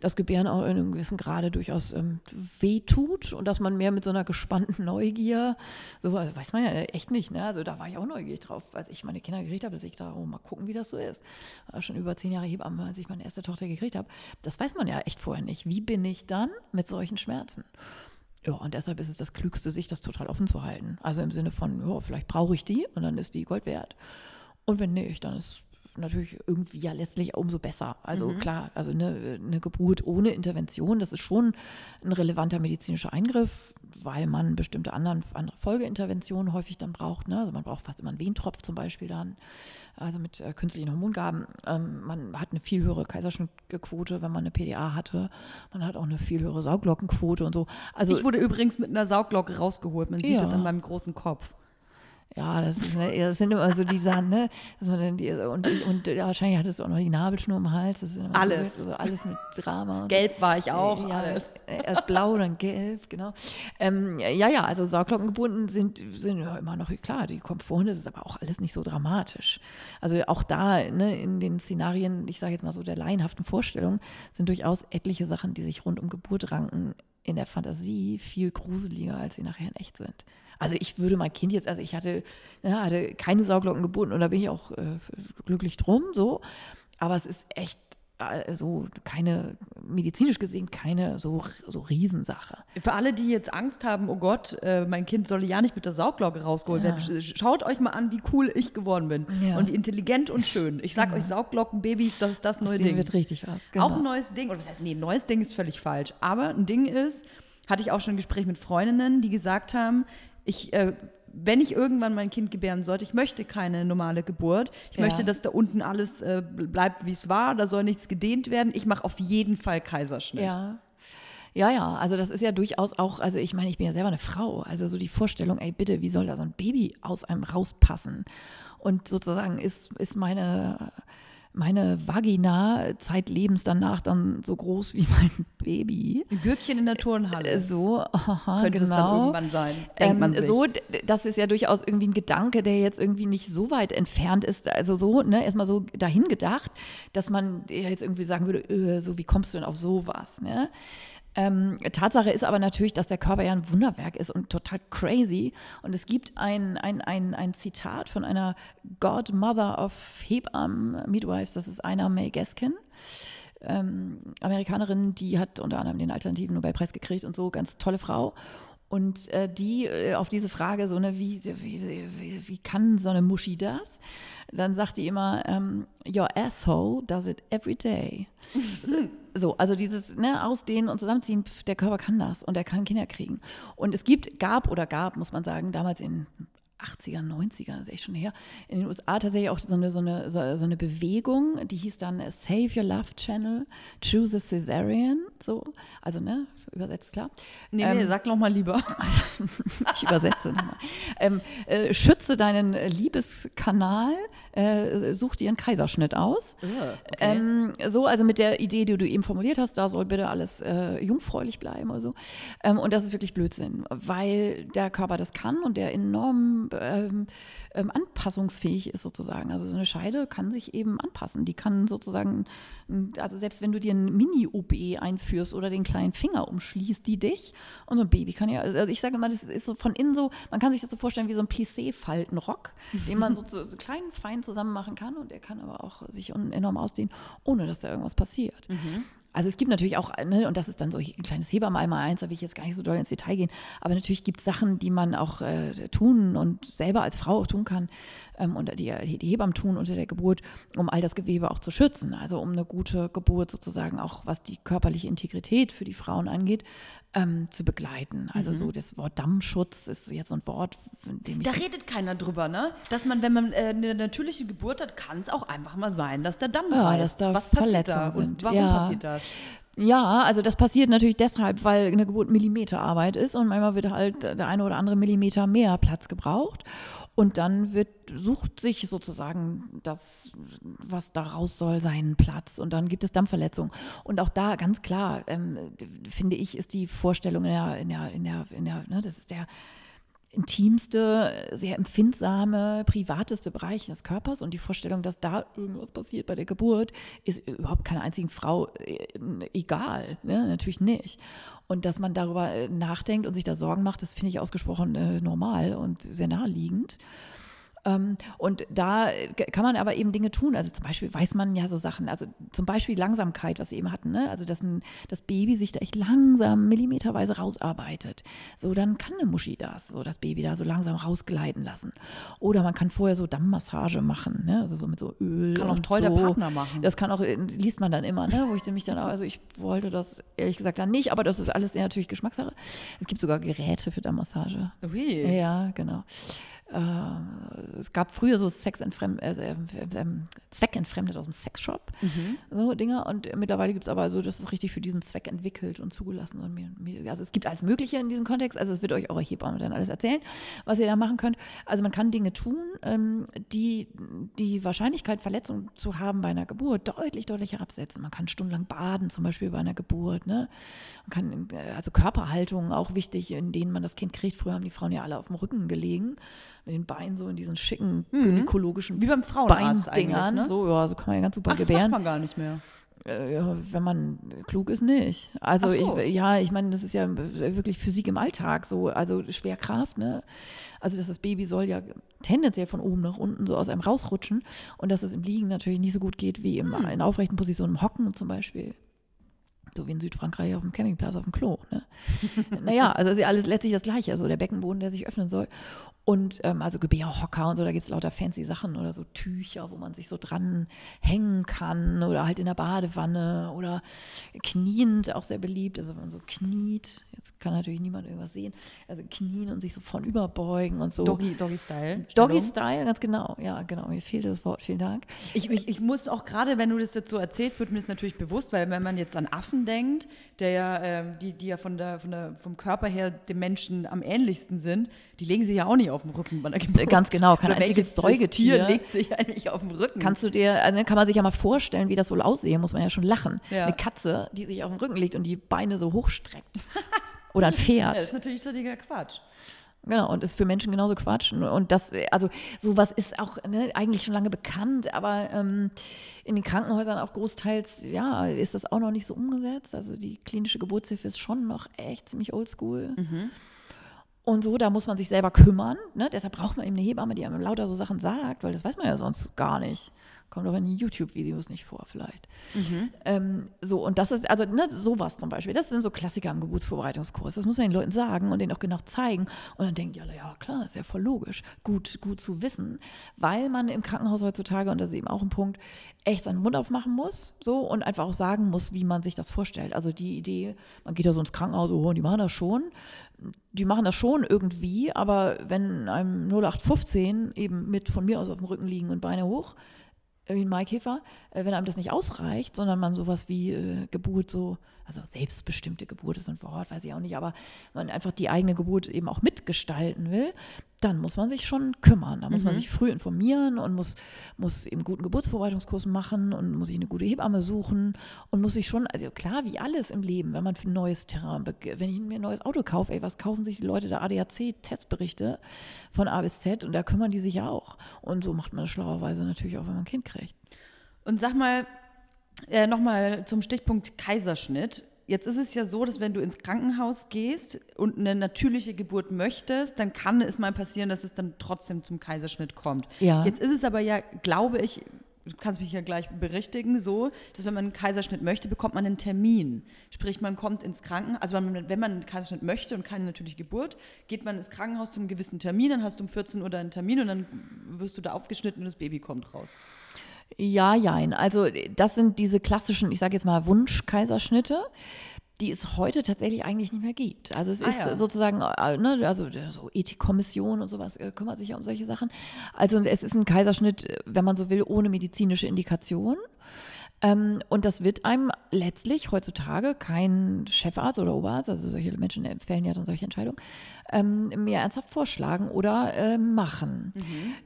dass Gebären auch in einem gewissen Grade durchaus ähm, wehtut und dass man mehr mit so einer gespannten Neugier, so also weiß man ja echt nicht, ne? Also da war ich auch neugierig drauf, als ich meine Kinder gekriegt habe, dass ich da oh, mal gucken, wie das so ist. War schon über zehn Jahre Hebamme, als ich meine erste Tochter gekriegt habe. Das weiß man ja echt vorher nicht. Wie bin ich dann mit solchen Schmerzen? Ja, und deshalb ist es das Klügste, sich das total offen zu halten. Also im Sinne von, ja, vielleicht brauche ich die und dann ist die Gold wert. Und wenn nicht, dann ist natürlich irgendwie ja letztlich umso besser. Also mhm. klar, also eine, eine, Geburt ohne Intervention, das ist schon ein relevanter medizinischer Eingriff, weil man bestimmte anderen, andere Folgeinterventionen häufig dann braucht. Ne? Also man braucht fast immer einen Wehentropf zum Beispiel dann, also mit äh, künstlichen Hormongaben. Ähm, man hat eine viel höhere Kaiserschnittquote, wenn man eine PDA hatte. Man hat auch eine viel höhere Sauglockenquote und so. Also ich wurde übrigens mit einer Sauglocke rausgeholt. Man sieht ja. das an meinem großen Kopf. Ja, das, ist, ne, das sind immer so die Sachen, ne? Dass man dann die, und, und ja, wahrscheinlich hattest du auch noch die Nabelschnur im Hals. alles. So, so, alles mit Drama. Gelb war ich auch. Ja, alles. Erst blau, dann gelb, genau. Ähm, ja, ja, also Sauglockengebunden sind, sind ja immer noch, klar, die kommt vorhin, das ist aber auch alles nicht so dramatisch. Also auch da, ne, in den Szenarien, ich sage jetzt mal so der laienhaften Vorstellung, sind durchaus etliche Sachen, die sich rund um Geburt ranken, in der Fantasie viel gruseliger, als sie nachher in echt sind. Also ich würde mein Kind jetzt, also ich hatte, ja, hatte keine Sauglocken gebunden und da bin ich auch äh, glücklich drum, so. Aber es ist echt also keine, medizinisch gesehen, keine so, so Riesensache. Für alle, die jetzt Angst haben, oh Gott, äh, mein Kind solle ja nicht mit der Saugglocke rausgeholt ja. werden, schaut euch mal an, wie cool ich geworden bin. Ja. Und intelligent und schön. Ich sag ja. euch, Saugglockenbabys, das ist das, das neue Ding. Ding wird richtig was. Genau. Auch ein neues Ding. Oder was heißt, nee, ein neues Ding ist völlig falsch. Aber ein Ding ist, hatte ich auch schon ein Gespräch mit Freundinnen, die gesagt haben, ich, äh, wenn ich irgendwann mein Kind gebären sollte, ich möchte keine normale Geburt. Ich ja. möchte, dass da unten alles äh, bleibt, wie es war. Da soll nichts gedehnt werden. Ich mache auf jeden Fall Kaiserschnitt. Ja. Ja, ja, also das ist ja durchaus auch, also ich meine, ich bin ja selber eine Frau, also so die Vorstellung, ey bitte, wie soll da so ein Baby aus einem rauspassen? Und sozusagen ist, ist meine meine Vagina zeitlebens danach dann so groß wie mein Baby. Ein Gürkchen in der Turnhalle. So, aha, Könnte genau. es dann irgendwann sein, denkt Ähm, man sich. so, das ist ja durchaus irgendwie ein Gedanke, der jetzt irgendwie nicht so weit entfernt ist. Also so, ne, erstmal so dahin gedacht, dass man jetzt irgendwie sagen würde, äh, so wie kommst du denn auf sowas, ne? Ähm, Tatsache ist aber natürlich, dass der Körper ja ein Wunderwerk ist und total crazy. Und es gibt ein, ein, ein, ein Zitat von einer Godmother of Hebammen Midwives, das ist Anna May Gaskin ähm, Amerikanerin, die hat unter anderem den alternativen Nobelpreis gekriegt und so, ganz tolle Frau. Und äh, die äh, auf diese Frage, so ne, wie, wie, wie, wie kann so eine Muschi das? Dann sagt die immer, ähm, your asshole does it every day. so, also dieses ne, Ausdehnen und Zusammenziehen, pf, der Körper kann das und er kann Kinder kriegen. Und es gibt, gab oder gab, muss man sagen, damals in 80er, 90er, das ist echt schon her, in den USA tatsächlich auch so eine, so eine, so, eine Bewegung, die hieß dann Save Your Love Channel, Choose a Caesarean, so, also ne, übersetzt klar. nee, Ähm, nee, sag noch mal lieber. ich übersetze nochmal. Ähm, äh, schütze deinen Liebeskanal, äh, such dir einen Kaiserschnitt aus. Ähm, so, also mit der Idee, die du eben formuliert hast, da soll bitte alles äh, jungfräulich bleiben oder so. Ähm, und das ist wirklich Blödsinn, weil der Körper das kann und der enorm ähm, ähm, anpassungsfähig ist sozusagen. Also so eine Scheide kann sich eben anpassen. Die kann sozusagen, also selbst wenn du dir ein Mini-OB einführst oder den kleinen Finger umschließt, die dich und so ein Baby kann ja, also ich sage immer, das ist so von innen so, man kann sich das so vorstellen wie so ein Plissé-Faltenrock, den man so, so, so klein, fein zusammen machen kann und der kann aber auch sich enorm ausdehnen, ohne dass da irgendwas passiert. Also es gibt natürlich auch, ne, und das ist dann so ein kleines Hebamme einmal eins, da will ich jetzt gar nicht so doll ins Detail gehen, aber natürlich gibt es Sachen, die man auch äh, tun und selber als Frau auch tun kann ähm, und die, die, die Hebammen tun unter der Geburt, um all das Gewebe auch zu schützen. Also um eine gute Geburt sozusagen auch, was die körperliche Integrität für die Frauen angeht, ähm, zu begleiten. Also so das Wort Dammschutz ist jetzt so ein Wort, von dem ich Da redet keiner drüber, ne? Dass man, wenn man äh, eine natürliche Geburt hat, kann es auch einfach mal sein, dass der Damm Ja, reißt. dass da Was passiert da Verletzungen und sind. warum Ja. passiert das? Ja, also das passiert natürlich deshalb, weil eine Geburt Millimeterarbeit ist und manchmal wird halt der eine oder andere Millimeter mehr Platz gebraucht. Und dann wird, sucht sich sozusagen das, was daraus soll, seinen Platz. Und dann gibt es Dampfverletzungen. Und auch da ganz klar, ähm, finde ich, ist die Vorstellung in der, in der, in der, in der ne, das ist der intimste, sehr empfindsame, privateste Bereich des Körpers und die Vorstellung, dass da irgendwas passiert bei der Geburt, ist überhaupt keiner einzigen Frau äh, egal. Ne? Natürlich nicht. Und dass man darüber äh, nachdenkt und sich da Sorgen macht, das finde ich ausgesprochen äh, normal und sehr naheliegend. Ähm, und da äh, kann man aber eben Dinge tun. Also zum Beispiel weiß man ja so Sachen, also zum Beispiel Langsamkeit, was Sie eben hatten, ne? also dass ein, das Baby sich da echt langsam millimeterweise rausarbeitet. So, dann kann eine Muschi das, so das Baby da so langsam rausgleiten lassen. Oder man kann vorher so Dammmassage machen, ne? also so mit so Öl. Kann auch toll so. der Partner machen. Das kann auch, äh, liest man dann immer, ne? wo ich mich dann, auch- also ich wollte das ehrlich gesagt dann nicht, aber das ist alles natürlich Geschmackssache. Es gibt sogar Geräte für Dammmassage. Ui. Ja, genau. Äh, es gab früher so Sexentfremd, äh, äh, äh, Zweckentfremdet aus dem Sexshop, so Dinge. Und mittlerweile gibt es aber so, das ist richtig für diesen Zweck entwickelt und zugelassen. Und Also es gibt alles Mögliche in diesem Kontext. Also es wird euch eure Hebamme dann alles erzählen, was ihr da machen könnt. Also man kann Dinge tun, ähm, die die Wahrscheinlichkeit, Verletzungen zu haben bei einer Geburt, deutlich, deutlich herabsetzen. Man kann stundenlang baden, zum Beispiel bei einer Geburt. Ne? Man kann, äh, also Körperhaltung auch wichtig, in denen man das Kind kriegt. Früher haben die Frauen ja alle auf dem Rücken gelegen, mit den Beinen so in diesen schicken gynäkologischen Wie beim Frauenarzt Beindingern. ne? So, ja, so kann man ja ganz super Ach, das macht gebären. man gar nicht mehr. Äh, ja, wenn man klug ist, nicht. Also so. ich, ja, ich meine, das ist ja wirklich Physik im Alltag, so, also Schwerkraft, ne? Also dass das Baby soll ja tendenziell von oben nach unten so aus einem rausrutschen und dass es im Liegen natürlich nicht so gut geht wie im, in aufrechten Positionen im Hocken zum Beispiel. So wie in Südfrankreich auf dem Campingplatz auf dem Klo. Ne? naja, also ist ja alles letztlich das Gleiche, also der Beckenboden, der sich öffnen soll. Und ähm, also Gebärhocker und so, da gibt es lauter fancy Sachen oder so Tücher, wo man sich so dran hängen kann oder halt in der Badewanne oder kniend, auch sehr beliebt, also wenn man so kniet, jetzt kann natürlich niemand irgendwas sehen, also knien und sich so von überbeugen und so. Doggy, Doggy Style. Doggy Style, ganz genau, ja genau, mir fehlte das Wort, vielen Dank. Ich, ich, ich muss auch gerade, wenn du das jetzt so erzählst, wird mir das natürlich bewusst, weil wenn man jetzt an Affen denkt, der ja, äh, die, die ja von der, von der, vom Körper her dem Menschen am ähnlichsten sind, die legen sich ja auch nicht auf dem Rücken bei der Geburt. Ganz genau, kein Oder einziges Säugetier Tier legt sich eigentlich auf dem Rücken. Kannst du dir, also kann man sich ja mal vorstellen, wie das wohl aussehe, muss man ja schon lachen. Ja. Eine Katze, die sich auf den Rücken legt und die Beine so hochstreckt. Oder ein Pferd. ja, das ist natürlich völliger Quatsch. Genau, und ist für Menschen genauso Quatsch. Und das, also sowas ist auch ne, eigentlich schon lange bekannt, aber ähm, in den Krankenhäusern auch großteils, ja, ist das auch noch nicht so umgesetzt. Also die klinische Geburtshilfe ist schon noch echt ziemlich oldschool. Und so, da muss man sich selber kümmern. Ne? Deshalb braucht man eben eine Hebamme, die einem lauter so Sachen sagt, weil das weiß man ja sonst gar nicht. Kommt auch in den YouTube-Videos nicht vor, vielleicht. Ähm, so, und das ist, also ne, sowas zum Beispiel, das sind so Klassiker im Geburtsvorbereitungskurs. Das muss man den Leuten sagen und denen auch genau zeigen. Und dann denken die alle, ja klar, ist ja voll logisch. Gut, gut zu wissen. Weil man im Krankenhaus heutzutage, und das ist eben auch ein Punkt, echt seinen Mund aufmachen muss, so, und einfach auch sagen muss, wie man sich das vorstellt. Also die Idee, man geht da so ins Krankenhaus, oh, und die machen das schon. Die machen das schon irgendwie, aber wenn einem 0815 eben mit von mir aus auf dem Rücken liegen und Beine hoch, wie ein Maikäfer, äh, wenn einem das nicht ausreicht, sondern man sowas wie äh, Geburt so, also selbstbestimmte Geburt ist ein Wort, weiß ich auch nicht, aber man einfach die eigene Geburt eben auch mitgestalten will, dann muss man sich schon kümmern. Da muss man sich früh informieren und muss, muss eben guten Geburtsvorbereitungskurs machen und muss sich eine gute Hebamme suchen und muss sich schon, also klar, wie alles im Leben, wenn man für ein neues Terrain, wenn ich mir ein neues Auto kaufe, ey, was kaufen sich die Leute da ADAC-Testberichte von A bis Z und da kümmern die sich ja auch. Und so macht man das schlauerweise natürlich auch, wenn man ein Kind kriegt. Und sag mal, äh, nochmal zum Stichpunkt Kaiserschnitt. Jetzt ist es ja so, dass wenn du ins Krankenhaus gehst und eine natürliche Geburt möchtest, dann kann es mal passieren, dass es dann trotzdem zum Kaiserschnitt kommt. Ja. Jetzt ist es aber ja, glaube ich, du kannst mich ja gleich berichtigen, so, dass wenn man einen Kaiserschnitt möchte, bekommt man einen Termin. Sprich, man kommt ins Krankenhaus, also wenn man, einen Kaiserschnitt möchte und keine natürliche Geburt, geht man ins Krankenhaus zum gewissen Termin, dann hast du um 14 Uhr einen Termin und dann wirst du da aufgeschnitten und das Baby kommt raus. Ja, jein. Also das sind diese klassischen, ich sage jetzt mal Wunschkaiserschnitte, die es heute tatsächlich eigentlich nicht mehr gibt. Also es Ah, ist ja. sozusagen, äh, ne, also so Ethikkommission und sowas äh, kümmert sich ja um solche Sachen. Also es ist ein Kaiserschnitt, äh, wenn man so will, ohne medizinische Indikation. Ähm, und das wird einem letztlich heutzutage kein Chefarzt oder Oberarzt, also solche Menschen fällen ja dann solche Entscheidungen, ähm, mehr ernsthaft vorschlagen oder äh, machen.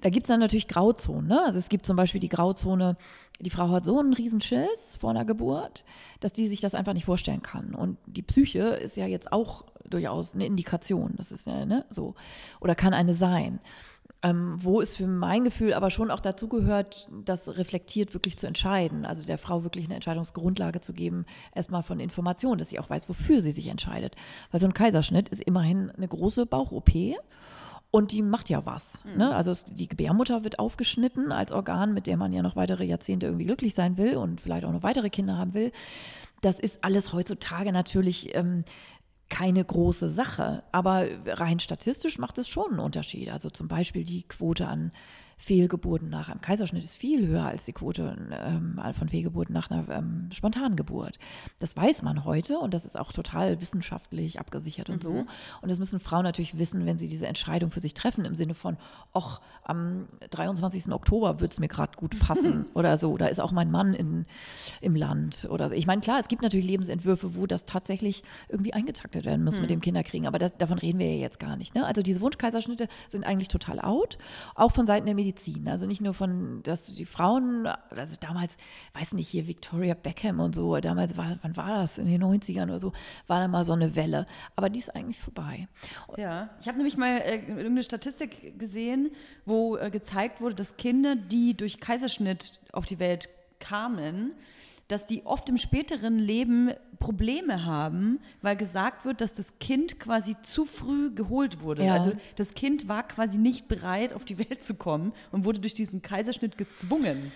Da gibt es dann natürlich Grauzonen. Ne? Also es gibt zum Beispiel die Grauzone, die Frau hat so einen Riesenschiss vor einer Geburt, dass die sich das einfach nicht vorstellen kann. Und die Psyche ist ja jetzt auch durchaus eine Indikation. Das ist ja ne, so. Oder kann eine sein. Ähm, wo es für mein Gefühl aber schon auch dazu gehört, das reflektiert wirklich zu entscheiden. Also der Frau wirklich eine Entscheidungsgrundlage zu geben, erstmal von Informationen, dass sie auch weiß, wofür sie sich entscheidet. Weil so ein Kaiserschnitt ist immerhin eine große Bauch-OP. Und die macht ja was. Ne? Also es, die Gebärmutter wird aufgeschnitten als Organ, mit dem man ja noch weitere Jahrzehnte irgendwie glücklich sein will und vielleicht auch noch weitere Kinder haben will. Das ist alles heutzutage natürlich ähm, keine große Sache. Aber rein statistisch macht es schon einen Unterschied. Also zum Beispiel die Quote an Fehlgeburten nach einem Kaiserschnitt ist viel höher als die Quote ähm, von Fehlgeburten nach einer ähm, spontanen Geburt. Das weiß man heute und das ist auch total wissenschaftlich abgesichert und so. Und das müssen Frauen natürlich wissen, wenn sie diese Entscheidung für sich treffen, im Sinne von, ach, am 23. Oktober würde es mir gerade gut passen oder so. Da ist auch mein Mann in, im Land oder so. Ich meine, klar, es gibt natürlich Lebensentwürfe, wo das tatsächlich irgendwie eingetaktet werden muss mit dem Kinderkriegen, aber das, davon reden wir ja jetzt gar nicht. Ne? Also diese Wunschkaiserschnitte sind eigentlich total out, auch von Seiten der Medizin. Also nicht nur von, dass die Frauen, also damals, weiß nicht, hier Victoria Beckham und so, damals war, wann war das, in den 90ern oder so, war da mal so eine Welle. Aber die ist eigentlich vorbei. Ja, ich habe nämlich mal äh, irgendeine Statistik gesehen, wo äh, gezeigt wurde, dass Kinder, die durch Kaiserschnitt auf die Welt kamen, dass die oft im späteren Leben Probleme haben, weil gesagt wird, dass das Kind quasi zu früh geholt wurde. Ja. Also das Kind war quasi nicht bereit, auf die Welt zu kommen und wurde durch diesen Kaiserschnitt gezwungen.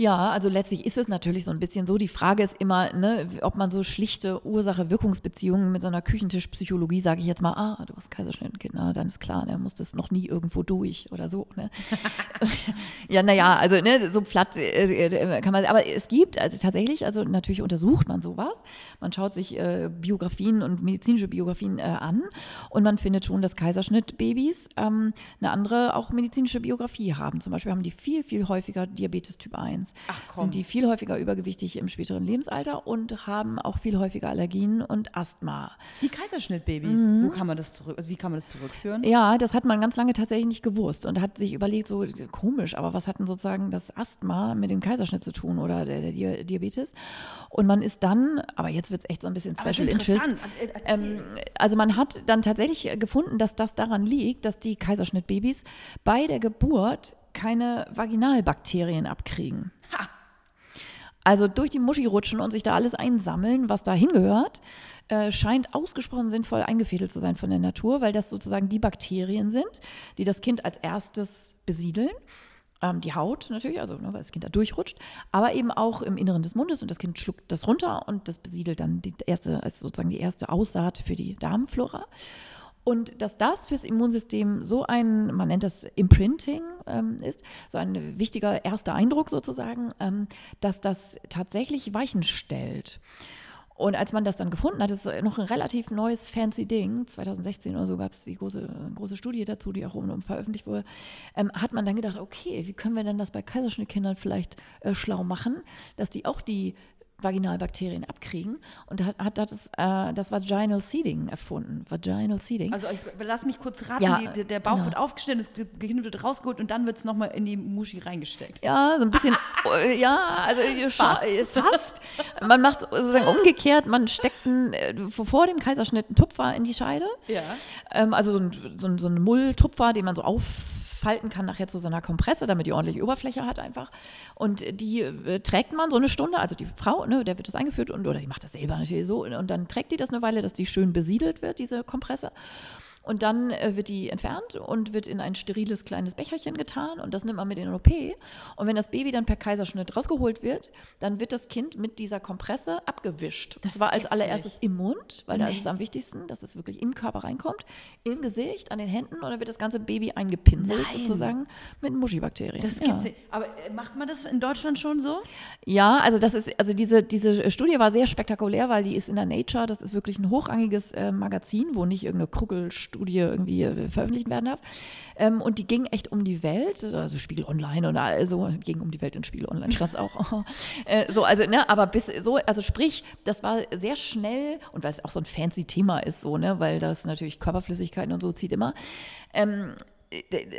Ja, also letztlich ist es natürlich so ein bisschen so. Die Frage ist immer, ne, ob man so schlichte Ursache-Wirkungsbeziehungen mit so einer Küchentischpsychologie, sage ich jetzt mal, ah, du hast Kaiserschnittkind, na, dann ist klar, ne, es noch nie irgendwo durch oder so. Ne? ja, naja, also ne, so platt äh, äh, kann man, aber es gibt also tatsächlich, also natürlich untersucht man sowas. Man schaut sich äh, Biografien und medizinische Biografien äh, an und man findet schon, dass Kaiserschnittbabys ähm, eine andere auch medizinische Biografie haben. Zum Beispiel haben die viel, viel häufiger Diabetes Typ 1 sind die viel häufiger übergewichtig im späteren Lebensalter und haben auch viel häufiger Allergien und Asthma. Die Kaiserschnittbabys, mhm. wo kann man das zurück, also wie kann man das zurückführen? Ja, das hat man ganz lange tatsächlich nicht gewusst und hat sich überlegt, so komisch, aber was hat denn sozusagen das Asthma mit dem Kaiserschnitt zu tun oder der, der Diabetes? Und man ist dann, aber jetzt wird es echt so ein bisschen Special Interest. Ähm, also man hat dann tatsächlich gefunden, dass das daran liegt, dass die Kaiserschnittbabys bei der Geburt keine Vaginalbakterien abkriegen. Ha. Also durch die Muschi rutschen und sich da alles einsammeln, was da hingehört, äh, scheint ausgesprochen sinnvoll eingefädelt zu sein von der Natur, weil das sozusagen die Bakterien sind, die das Kind als erstes besiedeln. Ähm, die Haut natürlich, also ne, weil das Kind da durchrutscht, aber eben auch im Inneren des Mundes und das Kind schluckt das runter und das besiedelt dann die erste, also sozusagen die erste Aussaat für die Darmflora. Und dass das fürs Immunsystem so ein, man nennt das Imprinting ähm, ist, so ein wichtiger erster Eindruck sozusagen, ähm, dass das tatsächlich Weichen stellt. Und als man das dann gefunden hat, ist noch ein relativ neues fancy Ding, 2016 oder so gab es die große, große Studie dazu, die auch um veröffentlicht wurde, ähm, hat man dann gedacht, okay, wie können wir denn das bei Kaiserschnittkindern vielleicht äh, schlau machen, dass die auch die Vaginalbakterien abkriegen und hat, hat das, äh, das Vaginal Seeding erfunden. Vaginal Seeding. Also ich, lass mich kurz raten, ja, die, der Bauch genau. wird aufgeschnitten, das Kind wird rausgeholt und dann wird es nochmal in die Muschi reingesteckt. Ja, so ein bisschen, äh, ja, also fast. fast. Man macht sozusagen umgekehrt, man steckt einen, äh, vor dem Kaiserschnitt einen Tupfer in die Scheide. Ja. Ähm, also so ein, so ein, so ein Mulltupfer, den man so auf falten kann nachher zu so einer Kompresse, damit die ordentliche Oberfläche hat einfach. Und die äh, trägt man so eine Stunde, also die Frau, ne, der wird das eingeführt und oder die macht das selber natürlich so und dann trägt die das eine Weile, dass die schön besiedelt wird, diese Kompresse. Und dann äh, wird die entfernt und wird in ein steriles kleines Becherchen getan und das nimmt man mit in den OP. Und wenn das Baby dann per Kaiserschnitt rausgeholt wird, dann wird das Kind mit dieser Kompresse abgewischt. Das, das war als allererstes nicht. im Mund, weil nee. da ist es am wichtigsten, dass es wirklich in den Körper reinkommt, im Gesicht, an den Händen und dann wird das ganze Baby eingepinselt Nein. sozusagen mit Muschibakterien. Das gibt's ja. Aber äh, macht man das in Deutschland schon so? Ja, also das ist, also diese, diese Studie war sehr spektakulär, weil die ist in der Nature, das ist wirklich ein hochrangiges äh, Magazin, wo nicht irgendeine Kruckelstudie Studie irgendwie äh, veröffentlicht werden darf. Ähm, und die ging echt um die Welt, also Spiegel Online und also ging um die Welt in Spiegel Online stand es auch. äh, so, also, ne, aber bis so, also sprich, das war sehr schnell und weil es auch so ein fancy Thema ist, so, ne, weil das natürlich Körperflüssigkeiten und so zieht immer. Ähm,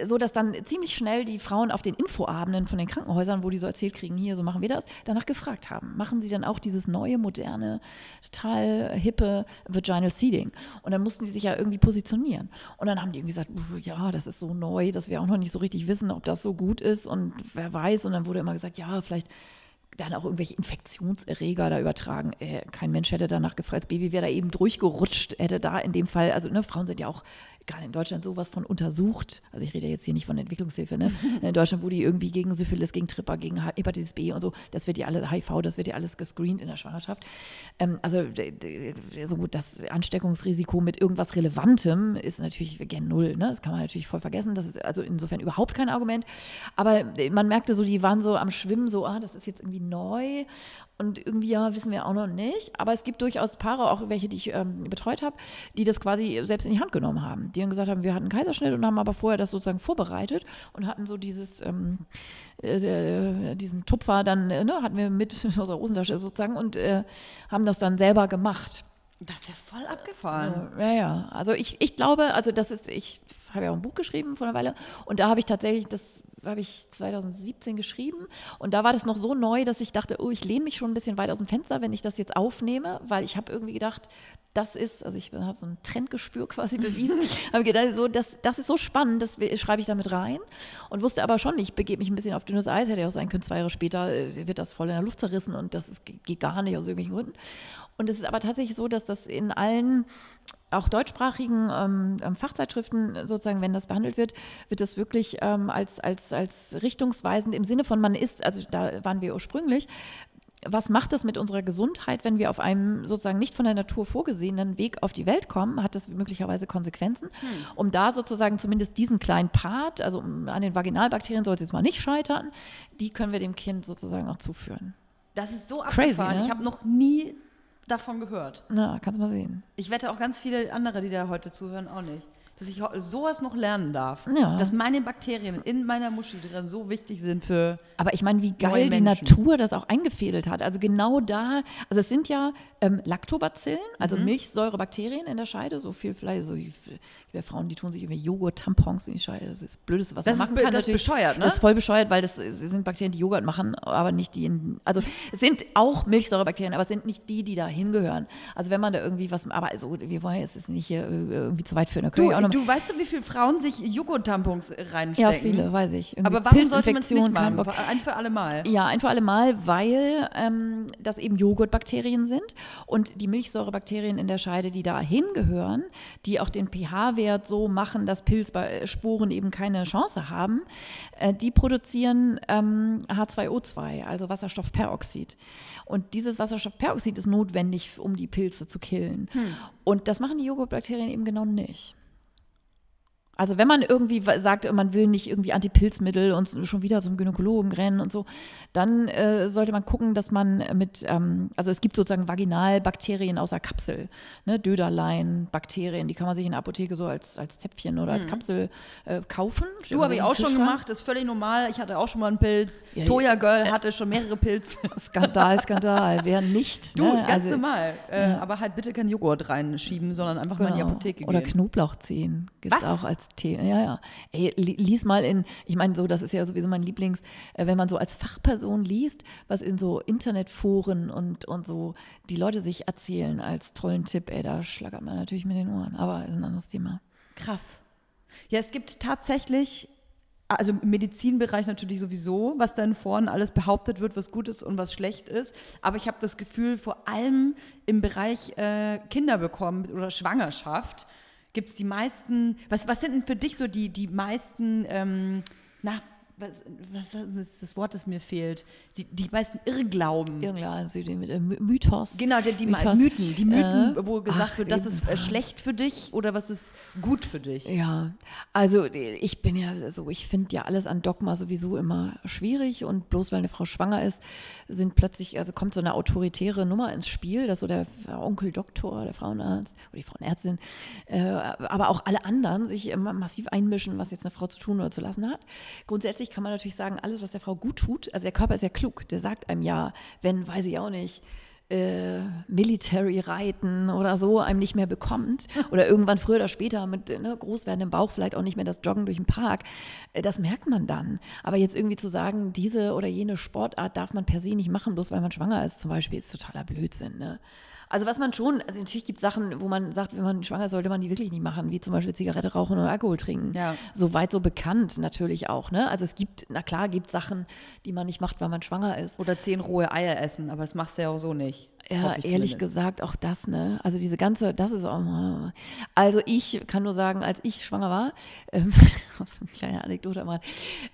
so dass dann ziemlich schnell die Frauen auf den Infoabenden von den Krankenhäusern, wo die so erzählt kriegen, hier, so machen wir das, danach gefragt haben. Machen sie dann auch dieses neue, moderne, total hippe Vaginal Seeding? Und dann mussten die sich ja irgendwie positionieren. Und dann haben die irgendwie gesagt, ja, das ist so neu, dass wir auch noch nicht so richtig wissen, ob das so gut ist und wer weiß. Und dann wurde immer gesagt, ja, vielleicht dann auch irgendwelche Infektionserreger da übertragen. Äh, kein Mensch hätte danach gefragt, das Baby wäre da eben durchgerutscht, hätte da in dem Fall, also ne, Frauen sind ja auch gerade in Deutschland sowas von untersucht. Also ich rede jetzt hier nicht von Entwicklungshilfe, ne? In Deutschland, wo die irgendwie gegen Syphilis, gegen Tripper, gegen Hepatitis B und so, das wird ja alles, HIV, das wird ja alles gescreent in der Schwangerschaft. Ähm, also so das Ansteckungsrisiko mit irgendwas Relevantem ist natürlich gen Null, ne? Das kann man natürlich voll vergessen. Das ist also insofern überhaupt kein Argument. Aber man merkte so, die waren so am Schwimmen, so, ah, das ist jetzt irgendwie neu. Und irgendwie, ja, wissen wir auch noch nicht. Aber es gibt durchaus Paare, auch welche, die ich ähm, betreut habe, die das quasi selbst in die Hand genommen haben. Die dann gesagt haben, wir hatten einen Kaiserschnitt und haben aber vorher das sozusagen vorbereitet und hatten so dieses, ähm, äh, diesen Tupfer dann, äh, ne, hatten wir mit aus der Hosentasche sozusagen und äh, haben das dann selber gemacht. Das ist ja voll abgefahren. Ja, ja. Also ich, ich glaube, also das ist, ich habe ja auch ein Buch geschrieben vor einer Weile und da habe ich tatsächlich das habe ich 2017 geschrieben. Und da war das noch so neu, dass ich dachte, oh, ich lehne mich schon ein bisschen weit aus dem Fenster, wenn ich das jetzt aufnehme, weil ich habe irgendwie gedacht, das ist, also ich habe so ein Trendgespür quasi bewiesen, habe gedacht, so, das, das ist so spannend, das schreibe ich damit rein. Und wusste aber schon, ich begebe mich ein bisschen auf dünnes Eis, hätte ja auch sein können, zwei Jahre später äh, wird das voll in der Luft zerrissen und das ist, geht gar nicht aus irgendwelchen Gründen. Und es ist aber tatsächlich so, dass das in allen auch deutschsprachigen ähm, ähm Fachzeitschriften sozusagen, wenn das behandelt wird, wird das wirklich ähm, als, als, als richtungsweisend im Sinne von man ist, also da waren wir ursprünglich, was macht das mit unserer Gesundheit, wenn wir auf einem sozusagen nicht von der Natur vorgesehenen Weg auf die Welt kommen? Hat das möglicherweise Konsequenzen? Hm. Um da sozusagen zumindest diesen kleinen Part, also an den Vaginalbakterien soll es jetzt mal nicht scheitern, die können wir dem Kind sozusagen auch zuführen. Das ist so Crazy, abgefahren. Ne? Ich habe noch nie davon gehört. Na, kannst du mal sehen. Ich wette auch ganz viele andere, die da heute zuhören, auch nicht dass ich sowas noch lernen darf. Ja. Dass meine Bakterien in meiner Muschi drin so wichtig sind für. Aber ich meine, wie geil die Natur das auch eingefädelt hat. Also genau da, also es sind ja ähm, Lactobacillen, also mhm. Milchsäurebakterien in der Scheide, so viel vielleicht, so gibt ja Frauen, die tun sich irgendwie Joghurt, Tampons in die Scheide. Das ist das Blödeste, was das man machen kann. Das ist bescheuert, ne? Das ist voll bescheuert, weil das sind Bakterien, die Joghurt machen, aber nicht die in, also es sind auch Milchsäurebakterien, aber es sind nicht die, die da hingehören. Also wenn man da irgendwie was, aber also wir wollen jetzt nicht hier äh, irgendwie zu weit führen. Da du, du weißt du, wie viele Frauen sich Joghurt-Tampons reinstecken? Ja, viele, weiß ich. Irgendwie Aber warum sollte man es nicht machen? Ein für alle Mal. Ja, ein für alle Mal, weil ähm, das eben Joghurtbakterien sind und die Milchsäurebakterien in der Scheide, die da hingehören, die auch den pH-Wert so machen, dass Pilzsporen eben keine Chance haben, äh, die produzieren ähm, H2O2, also Wasserstoffperoxid. Und dieses Wasserstoffperoxid ist notwendig, um die Pilze zu killen. Hm. Und das machen die Joghurtbakterien eben genau nicht. Also wenn man irgendwie sagt, man will nicht irgendwie Antipilzmittel und schon wieder zum Gynäkologen rennen und so, dann äh, sollte man gucken, dass man mit, ähm, also es gibt sozusagen Vaginalbakterien außer Kapsel, ne, Döderlein, Bakterien, die kann man sich in der Apotheke so als, als Zäpfchen oder als mhm. Kapsel äh, kaufen. Du habe ich auch schon gemacht, das ist völlig normal. Ich hatte auch schon mal einen Pilz. Ja, Toya Girl äh, hatte schon mehrere Pilze. Skandal, Skandal. Wer nicht? Du, ne? ganz also, normal. Äh, ja. Aber halt bitte keinen Joghurt reinschieben, sondern einfach genau. mal in die genau. Apotheke gehen. Oder Knoblauch ziehen. Gibt es auch als Thema. Ja, ja. Ey, lies mal in, ich meine, so, das ist ja sowieso mein Lieblings, äh, wenn man so als Fachperson liest, was in so Internetforen und, und so die Leute sich erzählen als tollen Tipp, ey, da schlagert man natürlich mit den Ohren, aber ist ein anderes Thema. Krass. Ja, es gibt tatsächlich also im Medizinbereich natürlich sowieso, was da in Foren alles behauptet wird, was gut ist und was schlecht ist. Aber ich habe das Gefühl, vor allem im Bereich äh, Kinder bekommen oder Schwangerschaft, gibt es die meisten, was, was sind denn für dich so die, die meisten, ähm, na, was, was, was, ist das Wort, das mir fehlt? Die, die meisten Irrglauben. Irrglauben, also die äh, Mythos. Genau, die, die Mythos. Mythen, die Mythen, äh, wo gesagt ach, wird, das ist äh, schlecht für dich oder was ist gut für dich. Ja, also ich bin ja so, ich finde ja alles an Dogma sowieso immer schwierig und bloß weil eine Frau schwanger ist, sind plötzlich, also kommt so eine autoritäre Nummer ins Spiel, dass so der Onkel Doktor, der Frauenarzt oder die Frauenärztin, äh, aber auch alle anderen sich immer massiv einmischen, was jetzt eine Frau zu tun oder zu lassen hat. Grundsätzlich kann man natürlich sagen, alles, was der Frau gut tut, also der Körper ist ja klug, der sagt einem ja, wenn, weiß ich auch nicht, äh, Military reiten oder so einem nicht mehr bekommt oder irgendwann früher oder später mit ne, groß werdendem Bauch vielleicht auch nicht mehr das Joggen durch den Park, äh, das merkt man dann. Aber jetzt irgendwie zu sagen, diese oder jene Sportart darf man per se nicht machen, bloß weil man schwanger ist zum Beispiel, ist totaler Blödsinn. Ne? Also was man schon, also natürlich gibt es Sachen, wo man sagt, wenn man schwanger ist, sollte man die wirklich nicht machen, wie zum Beispiel Zigarette rauchen oder Alkohol trinken. Ja. Soweit so bekannt natürlich auch. Ne? Also es gibt, na klar, gibt es Sachen, die man nicht macht, weil man schwanger ist. Oder zehn rohe Eier essen, aber das machst du ja auch so nicht. Ja, ehrlich zumindest. gesagt, auch das, ne? Also diese ganze, das ist auch mal. Also ich kann nur sagen, als ich schwanger war, ähm, eine kleine Anekdote mal,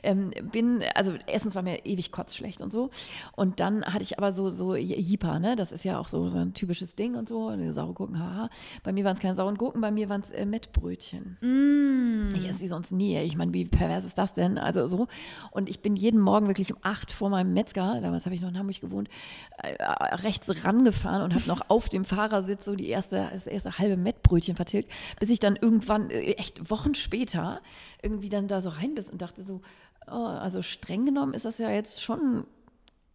ähm, bin, also erstens war mir ewig kotzschlecht und so. Und dann hatte ich aber so, so Jipa, ne? Das ist ja auch so, so ein typisches Ding und so. Und saure Gurken, haha. Bei mir waren es keine sauren Gurken, bei mir waren es äh, Mettbrötchen. Mm. Ich esse die sonst nie. Ich meine, wie pervers ist das denn? Also so. Und ich bin jeden Morgen wirklich um acht vor meinem Metzger, damals habe ich noch in Hamburg gewohnt, äh, rechts ran gefahren und habe noch auf dem Fahrersitz so die erste, das erste halbe Mettbrötchen vertilgt, bis ich dann irgendwann, äh, echt Wochen später, irgendwie dann da so rein bin und dachte so, oh, also streng genommen ist das ja jetzt schon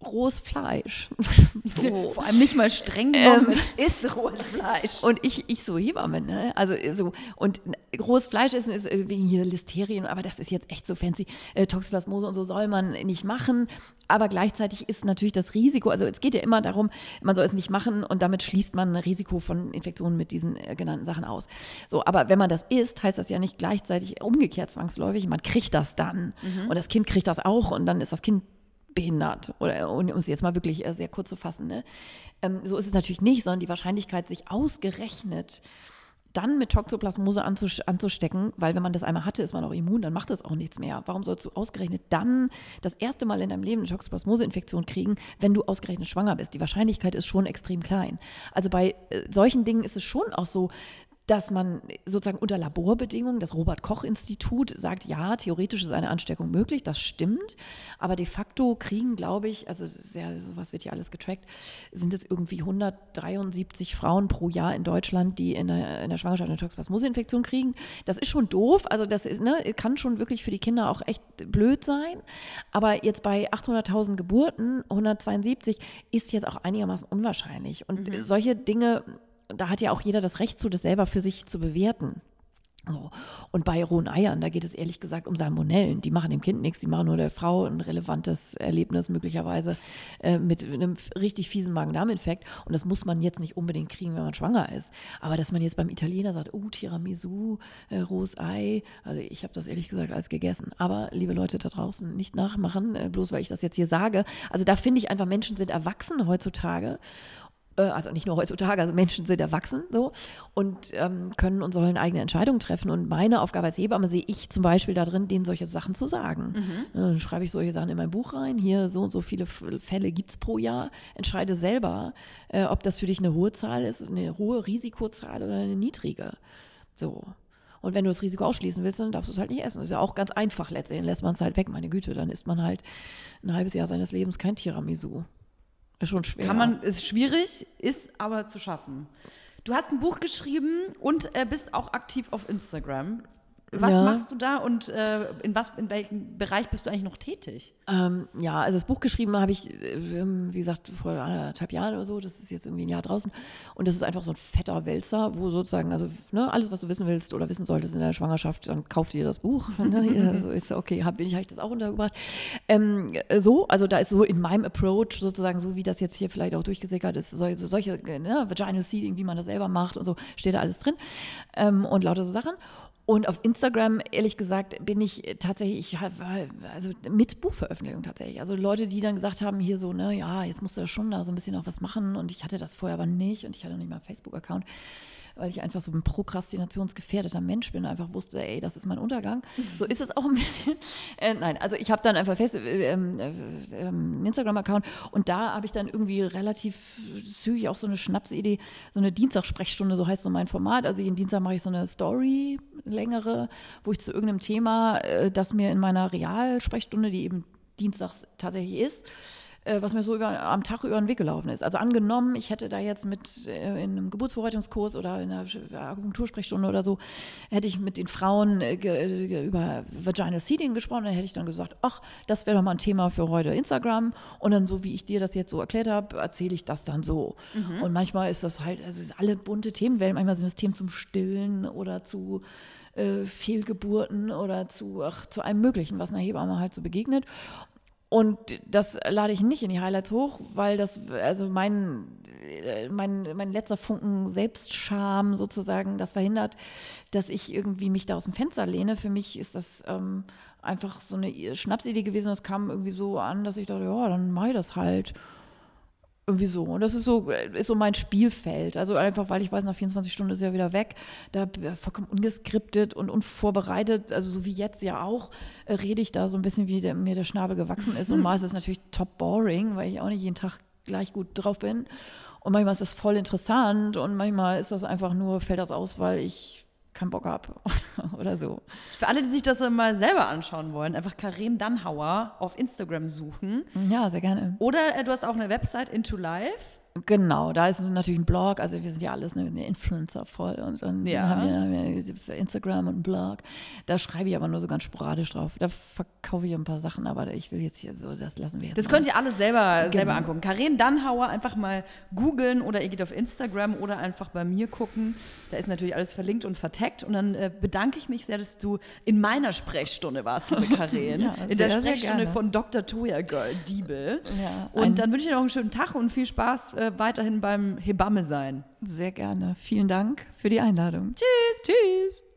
rohes Fleisch. so. Vor allem nicht mal streng genommen, ähm, ist rohes Fleisch. Und ich, ich so Hebamme, ne? Also so, und rohes Fleisch essen ist wegen hier Listerien, aber das ist jetzt echt so fancy. Äh, Toxoplasmose und so soll man nicht machen. Aber gleichzeitig ist natürlich das Risiko, also es geht ja immer darum, man soll es nicht machen und damit schließt man ein Risiko von Infektionen mit diesen äh, genannten Sachen aus. So, aber wenn man das isst, heißt das ja nicht gleichzeitig umgekehrt zwangsläufig, man kriegt das dann. Mhm. Und das Kind kriegt das auch und dann ist das Kind behindert. Oder um es jetzt mal wirklich äh, sehr kurz zu fassen. Ne? Ähm, so ist es natürlich nicht, sondern die Wahrscheinlichkeit, sich ausgerechnet dann mit Toxoplasmose anzustecken, weil wenn man das einmal hatte, ist man auch immun, dann macht das auch nichts mehr. Warum sollst du ausgerechnet dann das erste Mal in deinem Leben eine Toxoplasmose-Infektion kriegen, wenn du ausgerechnet schwanger bist? Die Wahrscheinlichkeit ist schon extrem klein. Also bei äh, solchen Dingen ist es schon auch so, dass man sozusagen unter Laborbedingungen, das Robert-Koch-Institut sagt, ja, theoretisch ist eine Ansteckung möglich, das stimmt, aber de facto kriegen, glaube ich, also ja, sowas wird ja alles getrackt, sind es irgendwie 173 Frauen pro Jahr in Deutschland, die in der, in der Schwangerschaft eine Toxoplasmose-Infektion kriegen. Das ist schon doof, also das ist, ne, kann schon wirklich für die Kinder auch echt blöd sein, aber jetzt bei 800.000 Geburten, 172, ist jetzt auch einigermaßen unwahrscheinlich. Und mhm. solche Dinge da hat ja auch jeder das Recht zu, das selber für sich zu bewerten. So. Und bei rohen Eiern, da geht es ehrlich gesagt um Salmonellen. Die machen dem Kind nichts, die machen nur der Frau ein relevantes Erlebnis, möglicherweise äh, mit einem richtig fiesen Magen-Darm-Infekt. Und das muss man jetzt nicht unbedingt kriegen, wenn man schwanger ist. Aber dass man jetzt beim Italiener sagt, oh, Tiramisu, äh, rohes Ei, also ich habe das ehrlich gesagt alles gegessen. Aber liebe Leute da draußen, nicht nachmachen, äh, bloß weil ich das jetzt hier sage. Also da finde ich einfach, Menschen sind erwachsen heutzutage also nicht nur heutzutage, also Menschen sind erwachsen so und ähm, können und sollen eigene Entscheidungen treffen. Und meine Aufgabe als Hebamme sehe ich zum Beispiel darin, denen solche Sachen zu sagen. Mhm. Dann schreibe ich solche Sachen in mein Buch rein. Hier so und so viele Fälle gibt es pro Jahr. Entscheide selber, äh, ob das für dich eine hohe Zahl ist, eine hohe Risikozahl oder eine niedrige. So. Und wenn du das Risiko ausschließen willst, dann darfst du es halt nicht essen. Das ist ja auch ganz einfach letztendlich. Lässt man es halt weg, meine Güte. Dann isst man halt ein halbes Jahr seines Lebens kein Tiramisu. Ist schon schwer. Kann man, ist schwierig, ist aber zu schaffen. Du hast ein Buch geschrieben und äh, bist auch aktiv auf Instagram. Was ja. machst du da und äh, in, was, in welchem Bereich bist du eigentlich noch tätig? Ähm, ja, also das Buch geschrieben habe ich, äh, wie gesagt, vor anderthalb Jahren oder so. Das ist jetzt irgendwie ein Jahr draußen. Und das ist einfach so ein fetter Wälzer, wo sozusagen, also ne, alles, was du wissen willst oder wissen solltest in der Schwangerschaft, dann kauf dir das Buch. also ist okay, hab, bin ich, habe ich das auch untergebracht. Ähm, so, also da ist so in meinem Approach sozusagen, so wie das jetzt hier vielleicht auch durchgesickert ist, so, so solche ne, Vaginal Seeding, wie man das selber macht und so, steht da alles drin. Ähm, und lauter so Sachen. Und auf Instagram, ehrlich gesagt, bin ich tatsächlich, ich war also mit Buchveröffentlichung tatsächlich. Also Leute, die dann gesagt haben, hier so, ne, ja, jetzt musst du ja schon da so ein bisschen noch was machen. Und ich hatte das vorher aber nicht und ich hatte nicht mal einen Facebook-Account weil ich einfach so ein prokrastinationsgefährdeter Mensch bin einfach wusste, ey, das ist mein Untergang. So ist es auch ein bisschen. Äh, nein, also ich habe dann einfach fest, äh, ähm, äh, einen Instagram-Account und da habe ich dann irgendwie relativ zügig auch so eine Schnapsidee, so eine Dienstagssprechstunde, so heißt so mein Format. Also jeden Dienstag mache ich so eine Story, längere, wo ich zu irgendeinem Thema, äh, das mir in meiner Realsprechstunde, die eben dienstags tatsächlich ist, was mir so über, am Tag über den Weg gelaufen ist. Also angenommen, ich hätte da jetzt mit äh, in einem Geburtsvorbereitungskurs oder in einer Akupunktursprechstunde oder so, hätte ich mit den Frauen äh, über Vaginal Seeding gesprochen, dann hätte ich dann gesagt, ach, das wäre doch mal ein Thema für heute Instagram. Und dann, so wie ich dir das jetzt so erklärt habe, erzähle ich das dann so. Mhm. Und manchmal ist das halt, also alle bunte Themenwellen, manchmal sind es Themen zum Stillen oder zu äh, Fehlgeburten oder zu, ach, zu allem Möglichen, was einer Hebamme halt so begegnet. Und das lade ich nicht in die Highlights hoch, weil das, also mein, mein, mein letzter Funken Selbstscham sozusagen, das verhindert, dass ich irgendwie mich da aus dem Fenster lehne. Für mich ist das ähm, einfach so eine Schnapsidee gewesen. Das kam irgendwie so an, dass ich dachte, ja, dann mache ich das halt. Irgendwie so. Und das ist so, ist so mein Spielfeld. Also einfach, weil ich weiß, nach 24 Stunden ist er wieder weg. Da vollkommen ungeskriptet und unvorbereitet, also so wie jetzt ja auch, äh, rede ich da so ein bisschen, wie der, mir der Schnabel gewachsen ist. Und mal ist es natürlich top boring, weil ich auch nicht jeden Tag gleich gut drauf bin. Und manchmal ist das voll interessant und manchmal ist das einfach nur, fällt das aus, weil ich keinen Bock habe oder so. Für alle, die sich das mal selber anschauen wollen, einfach Karin Dannhauer auf Instagram suchen. Ja, sehr gerne. Oder äh, du hast auch eine Website Into Life. Genau, da ist natürlich ein Blog, also wir sind ja alles ne, wir sind ja Influencer voll und dann Ja. haben, wir, haben wir Instagram und einen Blog. Da schreibe ich aber nur so ganz sporadisch drauf. Da verkaufe ich ein paar Sachen, aber ich will jetzt hier so, das lassen wir jetzt Das mal. könnt ihr alle selber, selber Genau. angucken. Karen Dannhauer einfach mal googeln oder ihr geht auf Instagram oder einfach bei mir gucken. Da ist natürlich alles verlinkt und verteckt. Und dann äh, bedanke ich mich sehr, dass du in meiner Sprechstunde warst, liebe Karen. Ja, in der sehr, sehr Sprechstunde von Dr. Toya Girl Diebel. Ja, und ein- dann wünsche ich dir noch einen schönen Tag und viel Spaß äh, weiterhin beim Hebamme sein. Sehr gerne. Vielen Dank für die Einladung. Tschüss. Tschüss.